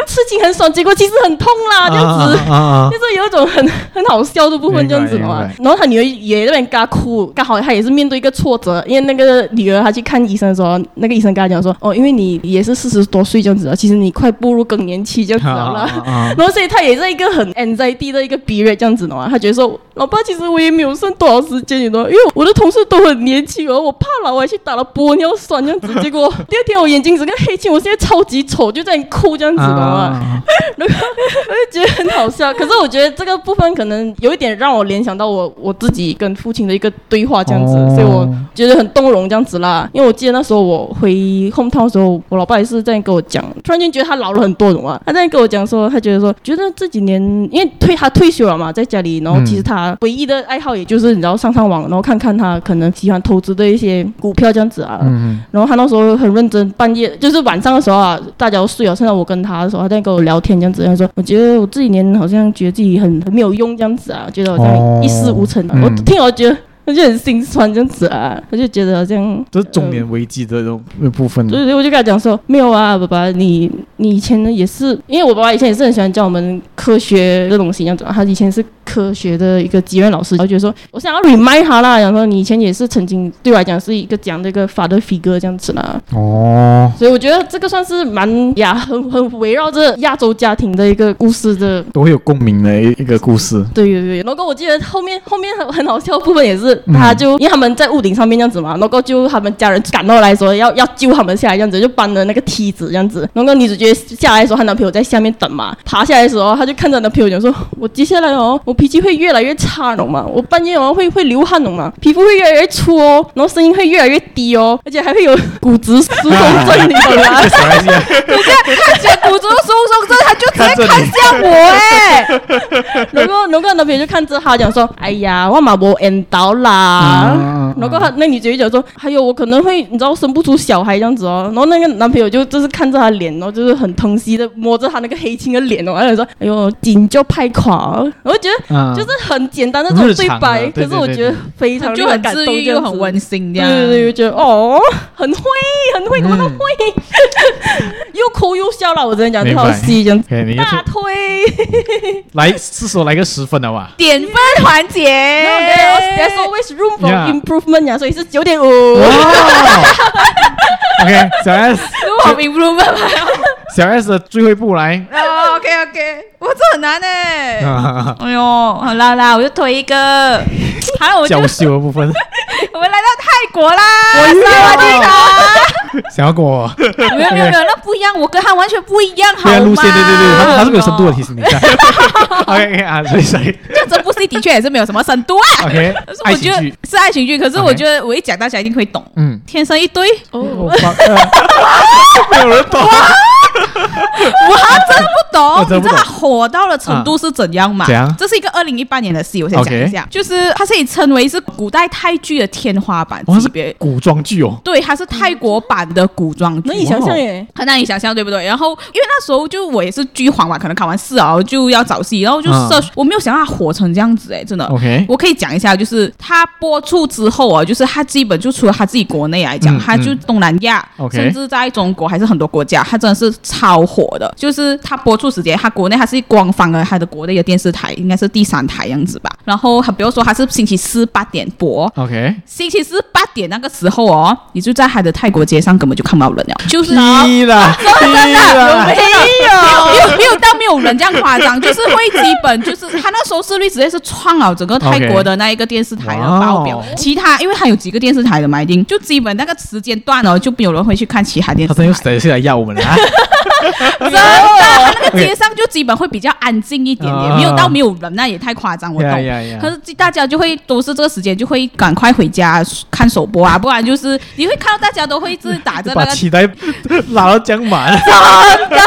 刺青很爽，结果其实很痛啦，这样子。就是有一种很很好笑的部分这样子嘛。然后他女儿也在那边嘎哭，刚好他也是面对一个挫折，因为那个女儿她去看医生的时候，那个医生跟他讲说，哦，因为你也是四十多岁这样子啊，其实你快步入更年期这样子了啦。啊啊啊然后所以他也是一个很 anxiety 的一个 period 这样子的嘛，他觉得说，老爸其实我也没有剩多少时间，你知道吗，因为我的同事都很年轻哦，我怕老，我还去打了玻尿酸这样子，结果 第二天我眼睛整个黑青，我现在超级丑，就在哭这样子的嘛。啊然后我就觉得很好笑，可是我觉得这个部分可能有一点让我联想到我我自己跟父亲的一个对话这样子，哦所以我觉得很动容这样子啦。因为我记得那时候我回 hometown 的时候，我老爸也是这样跟我讲，突然间觉得他老了很多懂吗，他这样跟我讲说，他觉得说，觉得这几年因为退他退休了嘛，在家里，然后其实他唯一的爱好也就是你知道上上网，然后看看他可能喜欢投资的一些股票这样子啊。嗯然后他那时候很认真，半夜就是晚上的时候啊，大家都睡了，剩下我跟他的时候，他在跟我聊天这样子。他说：“我觉得我这几年好像觉得自己很很没有用这样子啊，觉得好像一事无成啊。哦我嗯听我觉得我就很心酸这样子啊，我就觉得好像这是中年危机的这种部分。所以，我就跟他讲说，没有啊，爸爸，你你以前呢也是，因为我爸爸以前也是很喜欢教我们科学的东西，这样子啊。他以前是科学的一个级任老师，我觉得说，我想要 remind 他啦，然后你以前也是曾经对我来讲是一个讲这个 father figure 这样子啦。哦，所以我觉得这个算是蛮呀，很很围绕着亚洲家庭的一个故事的。都会有共鸣的一一个故事。对对对，然后我记得后面后面很很好笑的部分也是，嗯他就、因为他们在屋顶上面这样子嘛，然后就他们家人赶到来说要要救他们下来这样子，就搬了那个梯子这样子。然后女主角下来的时候，她男朋友在下面等嘛，爬下来的时候，她就看着男朋友讲说：“我接下来哦，我脾气会越来越差，懂吗？我半夜哦会会流汗，懂吗？皮肤会越来越粗哦，然后声音会越来越低哦，而且还会有骨质疏松症，你懂吗？”小孩子他讲古着松松症，他就直接看向我哎、然后然后男朋友就看着他讲说：“哎呀，我嘛无缘到啦。嗯然后他那女主角讲说：“还有我可能会你知道生不出小孩这样子哦。”然后那个男朋友就就是看着他脸，然后就是很疼惜的摸着他那个黑青的脸哦，然后说：“哎呦，紧就拍垮。”我就觉得嗯就是很简单的这种对白，可是我觉得非常就很治愈又很温馨这样。对对对，就觉得哦，很会，很会，怎么都会，又哭又笑了。我只能讲这套戏大推。来，是时候来个十分了吧？点分环节 there's always room for improvement 呀，所以是九点五。！OK，小 S，如果 improvement 嘛小 S 的最后一步来。哦，OK OK，哇，这很难哎。啊 哎呦，好啦啦，我就推一个。好，我就娇羞的部分，我们来到泰国啦。萨瓦迪卡。想要跟我没有没有没有，那不一样，我跟他完全不一样，好对啊，吗？路线对对对，他他是没有深度的，提醒你一下。OK 啊，所以所以这这部戏的确也是没有什么深度啊。OK，可是我觉得爱情剧，是爱情剧，可是我觉得我一讲大家一定会懂。嗯，天生一对，哦，没有人懂。我还真的不懂，我真不懂你知道它火到了程度是怎样吗？怎样这是一个二零一八年的戏，我先讲一下就是它可以称为是古代泰剧的天花板哇，是级别。古装剧哦。对，它是泰国版的古装剧，难以想象耶。很难以想象，对不对？然后因为那时候就我也是剧荒嘛，可能考完试啊就要找戏，然后就嗯 search，、我没有想到它火成这样子，哎，真的。OK，我可以讲一下，就是它播出之后啊，就是它基本就除了它自己国内来讲，嗯它就东南亚，甚至在中国还是很多国家，它真的是超火的。就是它播出时间，它国内它是官方的，它的国内的电视台应该是第三台样子吧。然后它比如说它是星期四八点播，OK，星期四八点那个时候哦，你就在它的泰国街上根本就看不到人了，就是。低了，低了，没有，没有没有到没有人这样夸张，就是会基本就是它那收视率直接是创了整个泰国的那一个电视台的报表。其他因为它有几个电视台的嘛，一定就基本那个时间段哦，就没有人会去看其他电他真用视台。谁是来要我们了啊？真的，他那个街上就基本会比较安静一点点，啊没有到没有人，那也太夸张，我懂。可是大家就会都是这个时间就会赶快回家看首播啊，不然就是你会看到大家都会是打着那个把期待拉到江满。真的，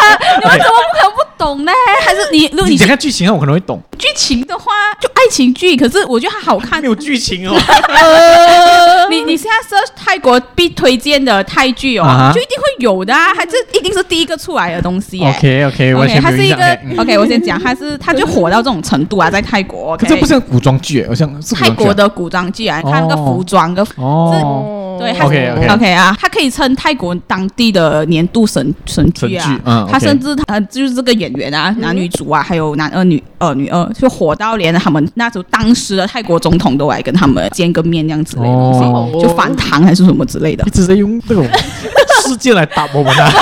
你们怎么可能不懂呢？还是你如果你你讲看剧情啊，我可能会懂。剧情的话，就爱情剧，可是我觉得它好看没。有剧情哦。你你现在 search 泰国必推荐的泰剧哦就一定会有的啊，还是一定是第一个出来的东西耶。OK OK，完 OK，全它是一个没有印象。嗯 OK，我先讲，它是它就火到这种程度啊，在泰国。可 OK，这不像古装剧诶，好像泰国的古装剧啊，你看那个服装跟哦，对，它 OK，OK OK 啊，它可以称泰国当地的年度神神剧啊。嗯它 OK 甚至呃就是这个演员啊，男女主啊，还有男二女二女二，就火到连他们那时候当时的泰国总统都来跟他们见个面这样之类的东西，哦就反弹还是什么之类的一。直在用这种事件来打我们啊，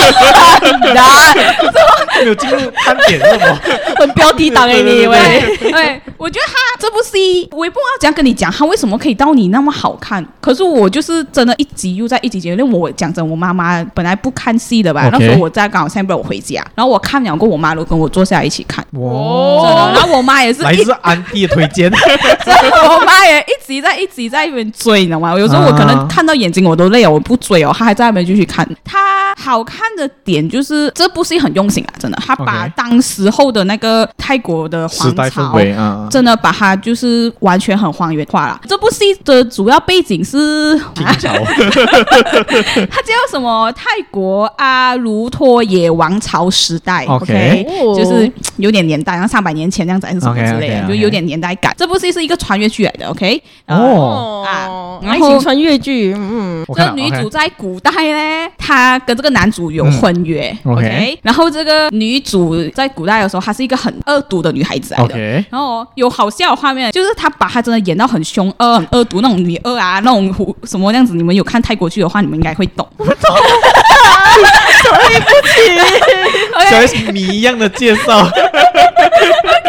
没有进入看点是什么？很标题党哎，你以为？对，我觉得他这部戏，我也不知道怎样跟你讲，他为什么可以到你那么好看。可是我就是真的一集又在一集接，因为我讲真，我妈妈本来不看戏的吧那时候我在刚好 s a m 我回家，然后我看两个，我妈都跟我坐下来一起看。哇，然后我妈也是一来自安迪的推荐，我妈也一直在一直在一边追，你知道吗？有时候我可能看到眼睛我都累了，我不追哦，她还在那边继续看。她好看的点就是这部戏很用心啊，真的，他把当时候的那个泰国的皇朝。啊，真的把它就是完全很还原化了。这部戏的主要背景是清朝 它叫什么？泰国阿卢托耶王朝时代 OK 哦就是有点年代，然后三百年前这样子还是什么之类的就有点年代感。这部戏是一个穿越剧来的，OK？呃哦，啊哦，然后爱情穿越剧，嗯，这女主在古代呢，她跟这个男主有婚约、嗯 OK 然后这个女主在古代的时候，她是一个很恶毒的女孩子来的。OK 然后有好笑的画面，就是她把她真的演到很凶恶、很恶毒那种女二啊，那种什么样子。你们有看泰国剧的话，你们应该会懂。对。不起小 s 谜一样的介绍，反正她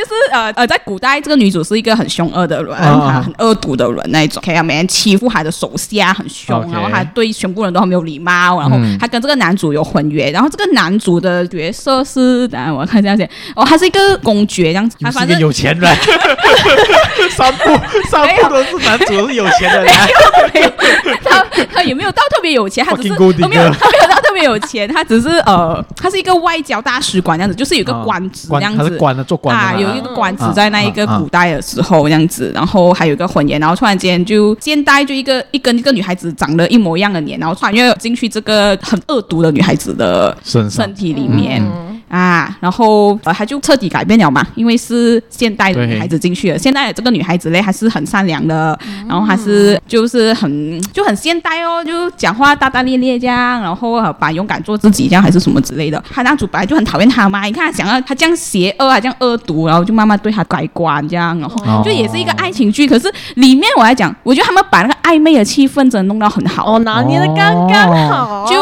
就是呃呃，在古代这个女主是一个很凶恶的人，啊很恶毒的人那一种，可以每天欺负她的手下，很凶然后她对全部人都很没有礼貌，然后嗯她跟这个男主有婚约，然后这个男主的角色是，等下我看这样写，哦，他是一个公爵这样子，他你是一个反正有钱人，三部三部都是男主都是有钱的。人，没有，他他也没有到特别有钱，他只是呃没有他没有到特别有钱，他只是呃，他是一个外交大使馆这样子，就是有一个官职这样子。官他是官的，做官的啊，嘛有一个官职啊在那一个古代的时候这样子，然后还有一个婚宴，然后突然间就现代就一个一跟一个女孩子长得一模一样的脸，然后穿越进去这个很恶毒的女孩子的身身体里面。嗯啊，然后呃，他就彻底改变了嘛，因为是现代的女孩子进去了。现在的这个女孩子嘞，还是很善良的，然后还是就是很就很现代哦，就讲话大大咧咧这样，然后把勇敢做自己这样，还是什么之类的。他男主本来就很讨厌他嘛，你看他想要他这样邪恶啊，这样恶毒，然后就慢慢对他改观这样，然后就也是一个爱情剧。可是里面我来讲，我觉得他们把那个暧昧的气氛真的弄到很好，哦，拿捏的刚刚好，就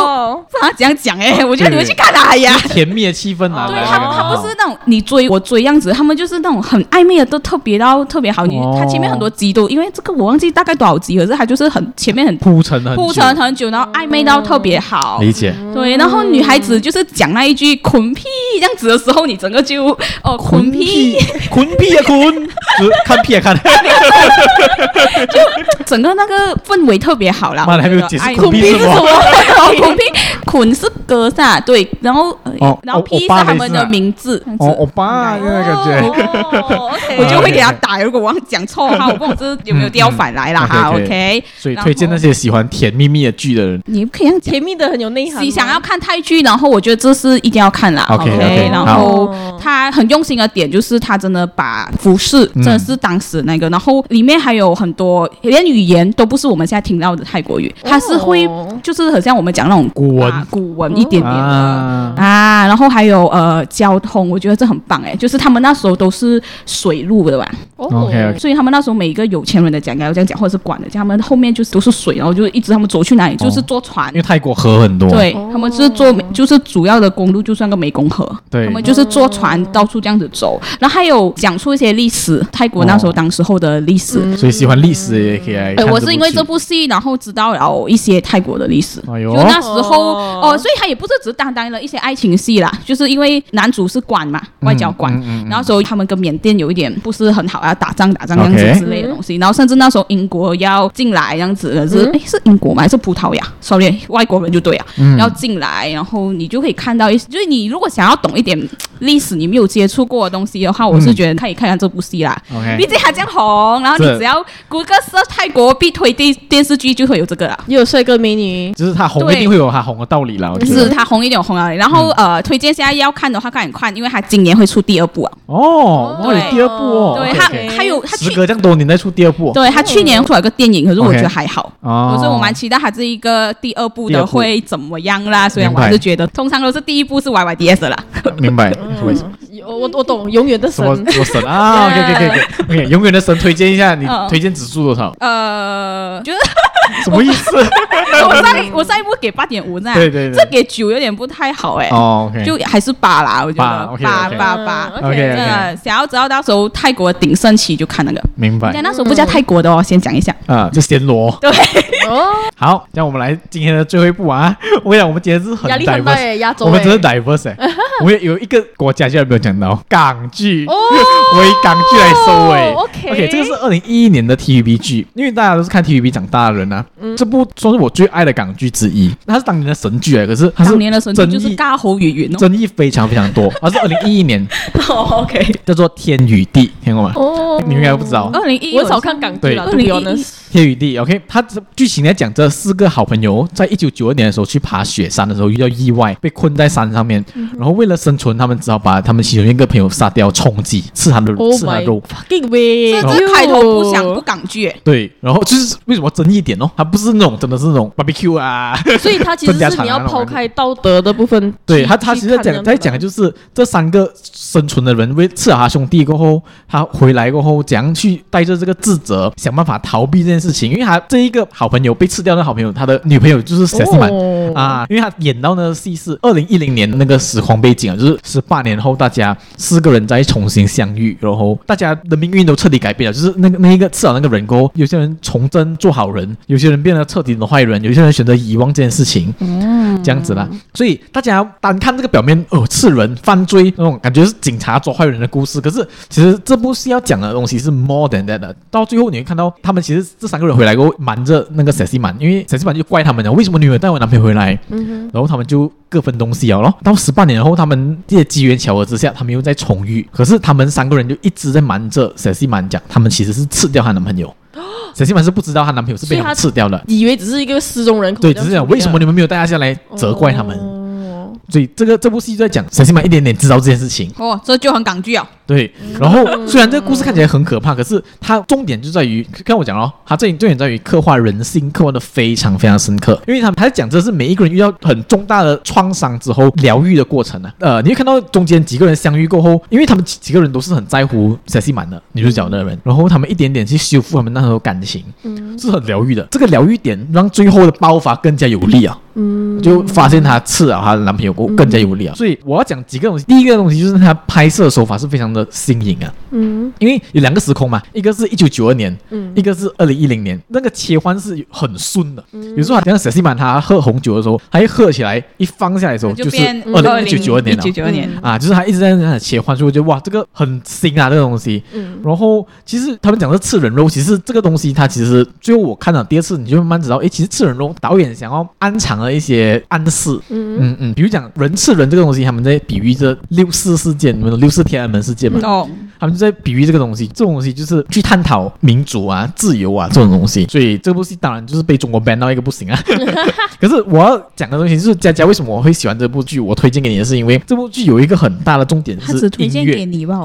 不知道怎样讲哎，我觉得你们去看他呀，甜蜜的气氛啊，对他他不是那种你追我追样子，他们就是那种很暧昧的，都特别到特别好。你他前面很多集都因为这个我忘记大概多少集，可是他就是很前面很铺陈很铺陈很久，然后暧昧到特别好，理解。对，然后女孩子就是讲那一句“捆屁”这样子的时候，你整个就哦捆屁捆屁！啊捆，看屁啊看，就整个那个氛围特别好啦。妈的，还没有解释捆屁是什么？捆屁捆是歌噻，对，然后然后屁是他们的名字。哦，欧巴那个感觉，我就会给他打。如果我讲错话，我不知有没有掉反来了哈。OK，所以推荐那些喜欢甜蜜蜜的剧的人，你可以让甜蜜的很有内涵。你想要看泰剧，然后我觉得这是一定要看啦。OK，然后他很用心的点就是他真的把服饰真的是当时那个，然后里面还有很多连语言都不是我们现在听到的泰国语，他是会就是很像我们讲那种古文古文一点点的啊。然后还有呃交通，我觉得这很棒哎，就是他们那时候都是水路的吧。OK，所以他们那时候每一个有钱人的讲要这样讲，或者是管的，他们后面就是都是水，然后就一直他们走去哪里就是坐船，因为泰国河很多，对他们是坐就是主要的公路就算个湄公河，对，他们就是坐船到处这样子走，然后还有讲出一些历史，泰国那时候当时候的历史，所以喜欢历史也可以来。我是因为这部戏然后知道了一些泰国的历史，就那时候哦，所以他也不是只单单的一些爱情戏啦，就是因为男主是官嘛，外交官，然后所以他们跟缅甸有一点不是很好，啊打仗打仗这样子之类的东西，然后甚至那时候英国要进来这样子的是，哎，是英国吗？还是葡萄牙？sorry，外国人就对啊，要进来，然后你就可以看到一些，就是你如果想要懂一点历史，你没有接触过的东西的话，我是觉得可以看看这部戏啦。毕竟它这样红，然后你只要 Google search 泰国必推电电视剧就会有这个啦，又有帅哥美女，就是它红一定会有它红的道理啦。是它红一点红啊，然后呃，推荐现在要看的话，赶紧看，因为他今年会出第二部啊。哦，对，第二部哦，对他还有他时隔这样多年再出第二部，对他去年出了个电影，可是我觉得还好，可是我蛮期待他这一个第二部的会怎么样啦。所以我还是觉得，通常都是第一部是 Y Y D S 啦。明白，我我懂，永远的神，我神啊，OK OK OK OK，永远的神，推荐一下，你推荐指数多少？呃，就是。什么意思？我上一我上一部给八点五呢，对对对，这给九有点不太好哎。哦，就还是八啦，我觉得八八八。OK，真的想要知道到时候泰国鼎盛期就看那个。明白。那时候不叫泰国的哦，先讲一下。啊，就暹罗。对。哦。好，那我们来今天的最后一步啊！我跟你讲，我们今天是很 diverse，我们真是 diverse。我们有一个国家竟然没有讲到港剧，我以港剧来收尾。OK，这个是二零一一年的 TVB 剧，因为大家都是看 TVB 长大的人啊。这部算是我最爱的港剧之一，它是当年的神剧哎，可是它是当年的神剧就是尬喉语言，争议非常非常多。它是二零一一年，OK，叫做《天与地》，听过吗？哦，你应该不知道。二零一，我少看港剧了。二零一《天与地》，OK，它这剧情来讲，这四个好朋友在一九九二年的时候去爬雪山的时候遇到意外，被困在山上面，然后为了生存，他们只好把他们其中一个朋友杀掉充饥，吃他的吃他的肉。这开头不想不港剧，对，然后就是为什么争议点哦？他不是那种真的是那种 barbecue 啊，所以他其实是你要抛开道德的部分。对他，他其实讲在讲的就是这三个生存的人为吃了他兄弟过后，他回来过后怎样去带着这个自责想办法逃避这件事情，因为他这一个好朋友被吃掉的好朋友，他的女朋友就是佘诗曼啊，因为他演到那个戏是二零一零年那个时空背景啊，就是十八年后大家四个人再重新相遇，然后大家的命运都彻底改变了，就是那个那一个刺了那个人过后，有些人从真做好人，有些人变得彻底的坏人，有些人选择遗忘这件事情，嗯，这样子啦，所以大家单看这个表面哦，刺人犯罪那种感觉是警察抓坏人的故事，可是其实这部戏要讲的东西是 more than that 的。到最后你会看到他们其实这三个人回来过后瞒着那个小西满，因为小西满就怪他们了，为什么女儿带我男朋友回来？嗯，然后他们就各分东西了咯。到十八年后，他们这些机缘巧合之下，他们又在重遇，可是他们三个人就一直在瞒着小西满讲，他们其实是吃掉她男朋友。佘诗曼是不知道她男朋友是被他吃掉的，以为只是一个失踪人口。对，只是讲为什么你们没有带她下来责怪他们。所以这个这部戏就在讲佘诗曼一点点知道这件事情。哦，这就很港剧啊。对，然后虽然这个故事看起来很可怕，可是它重点就在于，看我讲哦，它这里重点在于刻画人性，刻画的非常非常深刻。因为他们还是讲这是每一个人遇到很重大的创伤之后疗愈的过程呢、啊。呃，你会看到中间几个人相遇过后，因为他们几几个人都是很在乎佘诗曼的女主角的人，然后他们一点点去修复他们那时候感情，嗯是很疗愈的。这个疗愈点让最后的爆发更加有力啊。嗯，就发现她刺了她的男朋友过后更加有力啊。所以我要讲几个东西，第一个东西就是他拍摄手法是非常的。新颖啊，嗯，因为有两个时空嘛，一个是一九九二年，嗯，一个是二零一零年，那个切换是很顺的。嗯，有时候好像小西曼他喝红酒的时候，他一喝起来一放下来的时候，就是二零一九九二年了，一九九二年啊，就是他一直在那切换，所以我觉得哇，这个很新啊，这个东西。嗯，然后其实他们讲的吃人肉，其实这个东西它其实最后我看了第二次，你就慢慢知道，哎，其实吃人肉导演想要暗藏了一些暗示。嗯嗯嗯，比如讲人吃人这个东西，他们在比喻这六四事件，你们六四天安门事件嘛。哦，他们就在比喻这个东西，这种东西就是去探讨民主啊、自由啊这种东西，所以这部戏当然就是被中国 ban 到一个不行啊。可是我要讲的东西就是佳佳为什么我会喜欢这部剧，我推荐给你的是因为这部剧有一个很大的重点是音乐，推荐给你吧？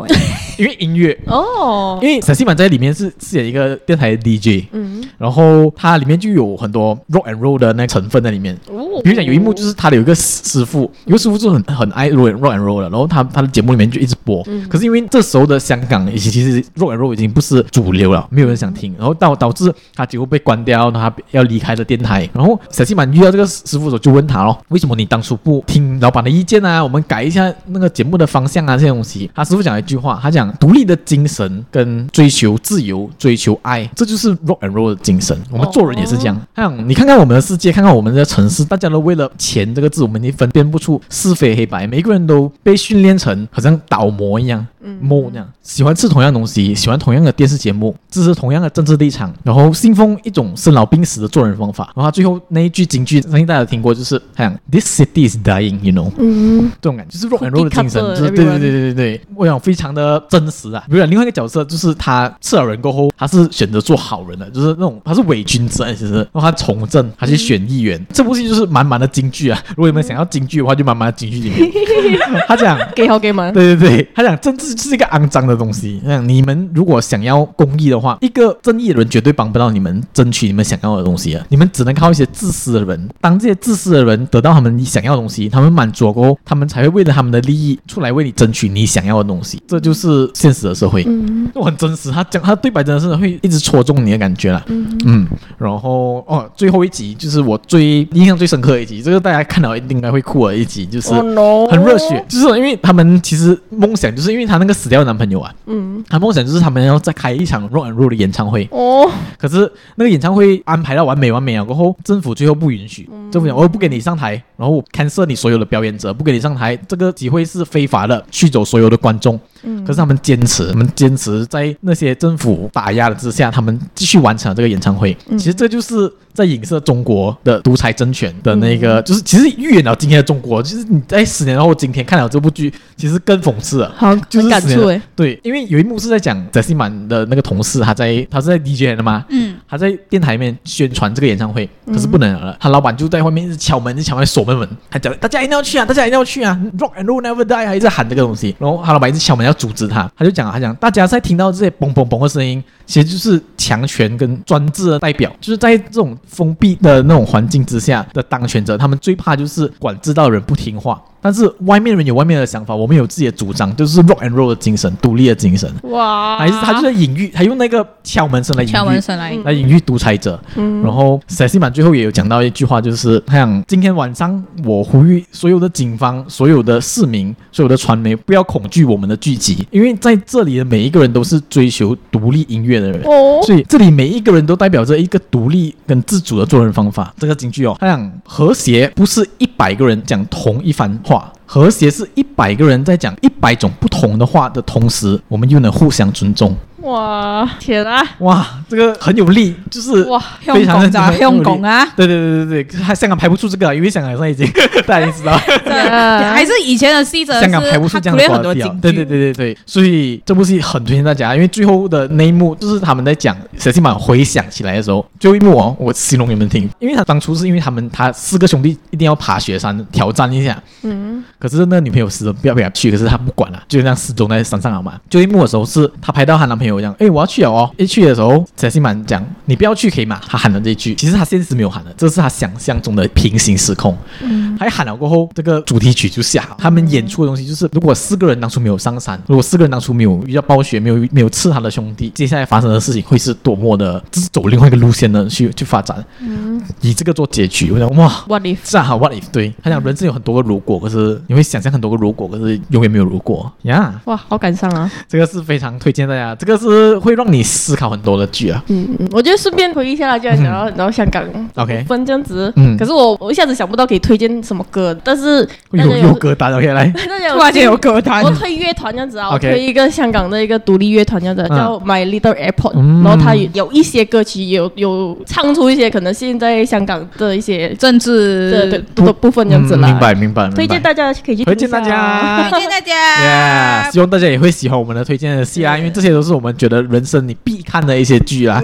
因为音乐哦，因为陕西版在里面是饰演一个电台 DJ，嗯，然后它里面就有很多 rock and roll 的那成分在里面。哦，比如讲有一幕就是他的有一个师傅，有个师傅就很很爱 rock and roll 的，然后他他的节目里面就一直播，嗯，可是因为这时候的香港，以及其实 rock and roll 已经不是主流了，没有人想听，然后导导致他几乎被关掉，他要离开了电台。然后小西满遇到这个师傅的时候，就问他咯，为什么你当初不听老板的意见啊？我们改一下那个节目的方向啊，这些东西。他师傅讲一句话，他讲独立的精神跟追求自由、追求爱，这就是 rock and roll 的精神。我们做人也是这样。他讲，你看看我们的世界，看看我们的城市，大家都为了钱这个字，我们已经分辨不出是非黑白，每个人都被训练成好像倒模一样。嗯，模那样喜欢吃同样东西，喜欢同样的电视节目，支持同样的政治立场，然后信奉一种生老病死的做人方法。然后他最后那一句京剧，相信大家都听过，就是好像 This city is dying，you know，嗯，这种感觉就是 rock and roll 的精神，就是对对对对对对，我想非常的真实啊。比如另外一个角色，就是他吃了人过后，他是选择做好人的，就是那种他是伪君子啊，其实，然后他从政，他去选议员。这部戏就是满满的京剧啊。如果你们想要京剧的话，就慢慢进去里面。他讲给好给满，对对对，他讲政治。是一个肮脏的东西。那你们如果想要公益的话，一个正义的人绝对帮不到你们争取你们想要的东西啊！你们只能靠一些自私的人。当这些自私的人得到他们想要的东西，他们满足过后，他们才会为了他们的利益出来为你争取你想要的东西。这就是现实的社会。嗯，我很真实。他讲他对白真的是会一直戳中你的感觉了。嗯嗯。然后哦，最后一集就是我最印象最深刻的一集，这个大家看到一定应该会哭的一集，就是很热血，就是因为他们其实梦想就是因为他那个。死掉的男朋友啊，嗯，他梦想就是他们要再开一场 rock and roll 的演唱会哦。可是那个演唱会安排到完美完美了过后，政府最后不允许，政府讲我不给你上台，然后我 cancel 你所有的表演者，不给你上台，这个机会是非法的，驱走所有的观众。嗯，可是他们坚持，他们坚持在那些政府打压的之下，他们继续完成了这个演唱会。其实这就是在影射中国的独裁政权的那个，就是其实预言了今天的中国。其实你在十年后今天看了这部剧，其实更讽刺了。好，就是感触诶。对，因为有一幕是在讲佘诗曼的那个同事，他在他是在 DJ 的嘛，嗯，他在电台里面宣传这个演唱会，可是不能了。他老板就在外面一直敲门，一直敲门锁门门，他讲大家一定要去啊，大家一定要去啊，Rock and Roll Never Die，还一直喊这个东西。然后他老板一直敲门要。阻止他，他就讲，他讲，大家在听到这些嘣嘣嘣的声音，其实就是强权跟专制的代表，就是在这种封闭的那种环境之下的当权者，他们最怕就是管制到人不听话。但是外面人有外面的想法，我们有自己的主张，就是 rock and roll 的精神，独立的精神。哇！还是他就在隐喻，他用那个敲门声来隐喻，敲门声来来隐喻独裁者。嗯。然后塞西曼最后也有讲到一句话，就是他想今天晚上我呼吁所有的警方、所有的市民、所有的传媒不要恐惧我们的聚集，因为在这里的每一个人都是追求独立音乐的人。哦。所以这里每一个人都代表着一个独立跟自主的做人方法。这个京剧哦，他讲和谐不是一百个人讲同一番话。和谐是一百个人在讲一百种不同的话的同时，我们又能互相尊重。哇，天啊！哇，这个很有力，就是哇，非常的香港啊！对对对对对，还香港拍不出这个，因为香港上已经 大家知道，还是以前的戏，香港拍不出这样的很多景。对对对对对，所以这部戏很推荐大家，因为最后的那一幕就是他们在讲佘诗曼回想起来的时候，最后一幕哦，我形容你们听，因为他当初是因为他们他四个兄弟一定要爬雪山挑战一下，嗯，可是那女朋友死了，不要不要去，可是他不管了，就这样失踪在山上了嘛。最后一幕的时候是他拍到他男朋友讲，哎，我要去了哦，一去的时候贾西满讲，你不要去可以吗？他喊了这一句，其实他现实没有喊的，这是他想象中的平行时空。嗯，他喊了过后，这个主题曲就下，他们演出的东西就是，如果四个人当初没有上山，如果四个人当初没有遇到暴雪，没有没有刺他的兄弟，接下来发生的事情会是多么的，就是走另外一个路线的去去发展。嗯，以这个做结局，我想哇，What if？这样好，What if？对，他讲人生有很多个如果，可是你会想象很多个如果，可是永远没有如果呀。Yeah 哇，好感伤啊！这个是非常推荐大家，这个是会让你思考很多的剧啊。嗯嗯，我觉得顺便回忆一下，就然后然后香港，OK，分这样子。嗯，可是我我一下子想不到可以推荐什么歌，但是有有歌单 OK 来，突然间有歌单，我推乐团这样子啊，我推一个香港的一个独立乐团这样子，叫 My Little Airport，然后他有一些歌曲有有唱出一些可能现在香港的一些政治的的部分这样子啦。明白明白，推荐大家可以去推荐大家，推荐大家，希望大家也会喜欢我们的推荐的戏啊，因为这些都是我们觉得人生你必看的一些剧啦。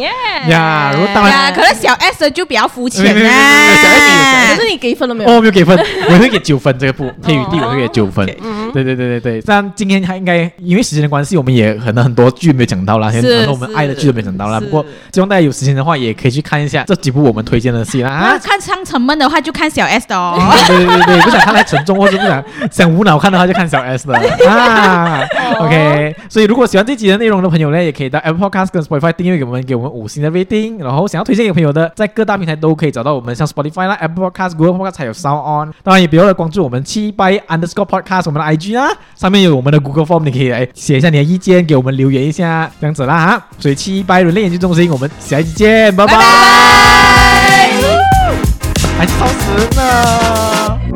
呀，如果当然，可能小 S 就比较肤浅啦。小 S 可是你给分了没有？哦，没有给分，我会给九分这个部《天与地》，我会给九分。对对对对对，这样今天还应该因为时间的关系，我们也可能很多剧没有讲到啦，很多我们爱的剧都没讲到啦。不过希望大家有时间的话，也可以去看一下这几部我们推荐的戏啦。啊，看上沉闷的话就看小 S 的哦。对对对对，不想看太沉重或者不想想无脑看的话，就看小 S 的啊。OK，所以如果喜欢这集的内容的朋友呢，也可以到 Apple Podcast 跟 Spotify 订阅给我们，给我们五星的 rating。然后想要推荐给朋友的，在各大平台都可以找到我们，像 Spotify 啦、Apple Podcast、Google Podcast 还有 Sound On。当然也别忘了关注我们七百 Underscore Podcast 我们的 IG 啊，上面有我们的 Google Form，你可以来写一下你的意见，给我们留言一下，这样子啦哈。所以七百人类研究中心，我们下一期见，拜拜。还超时呢。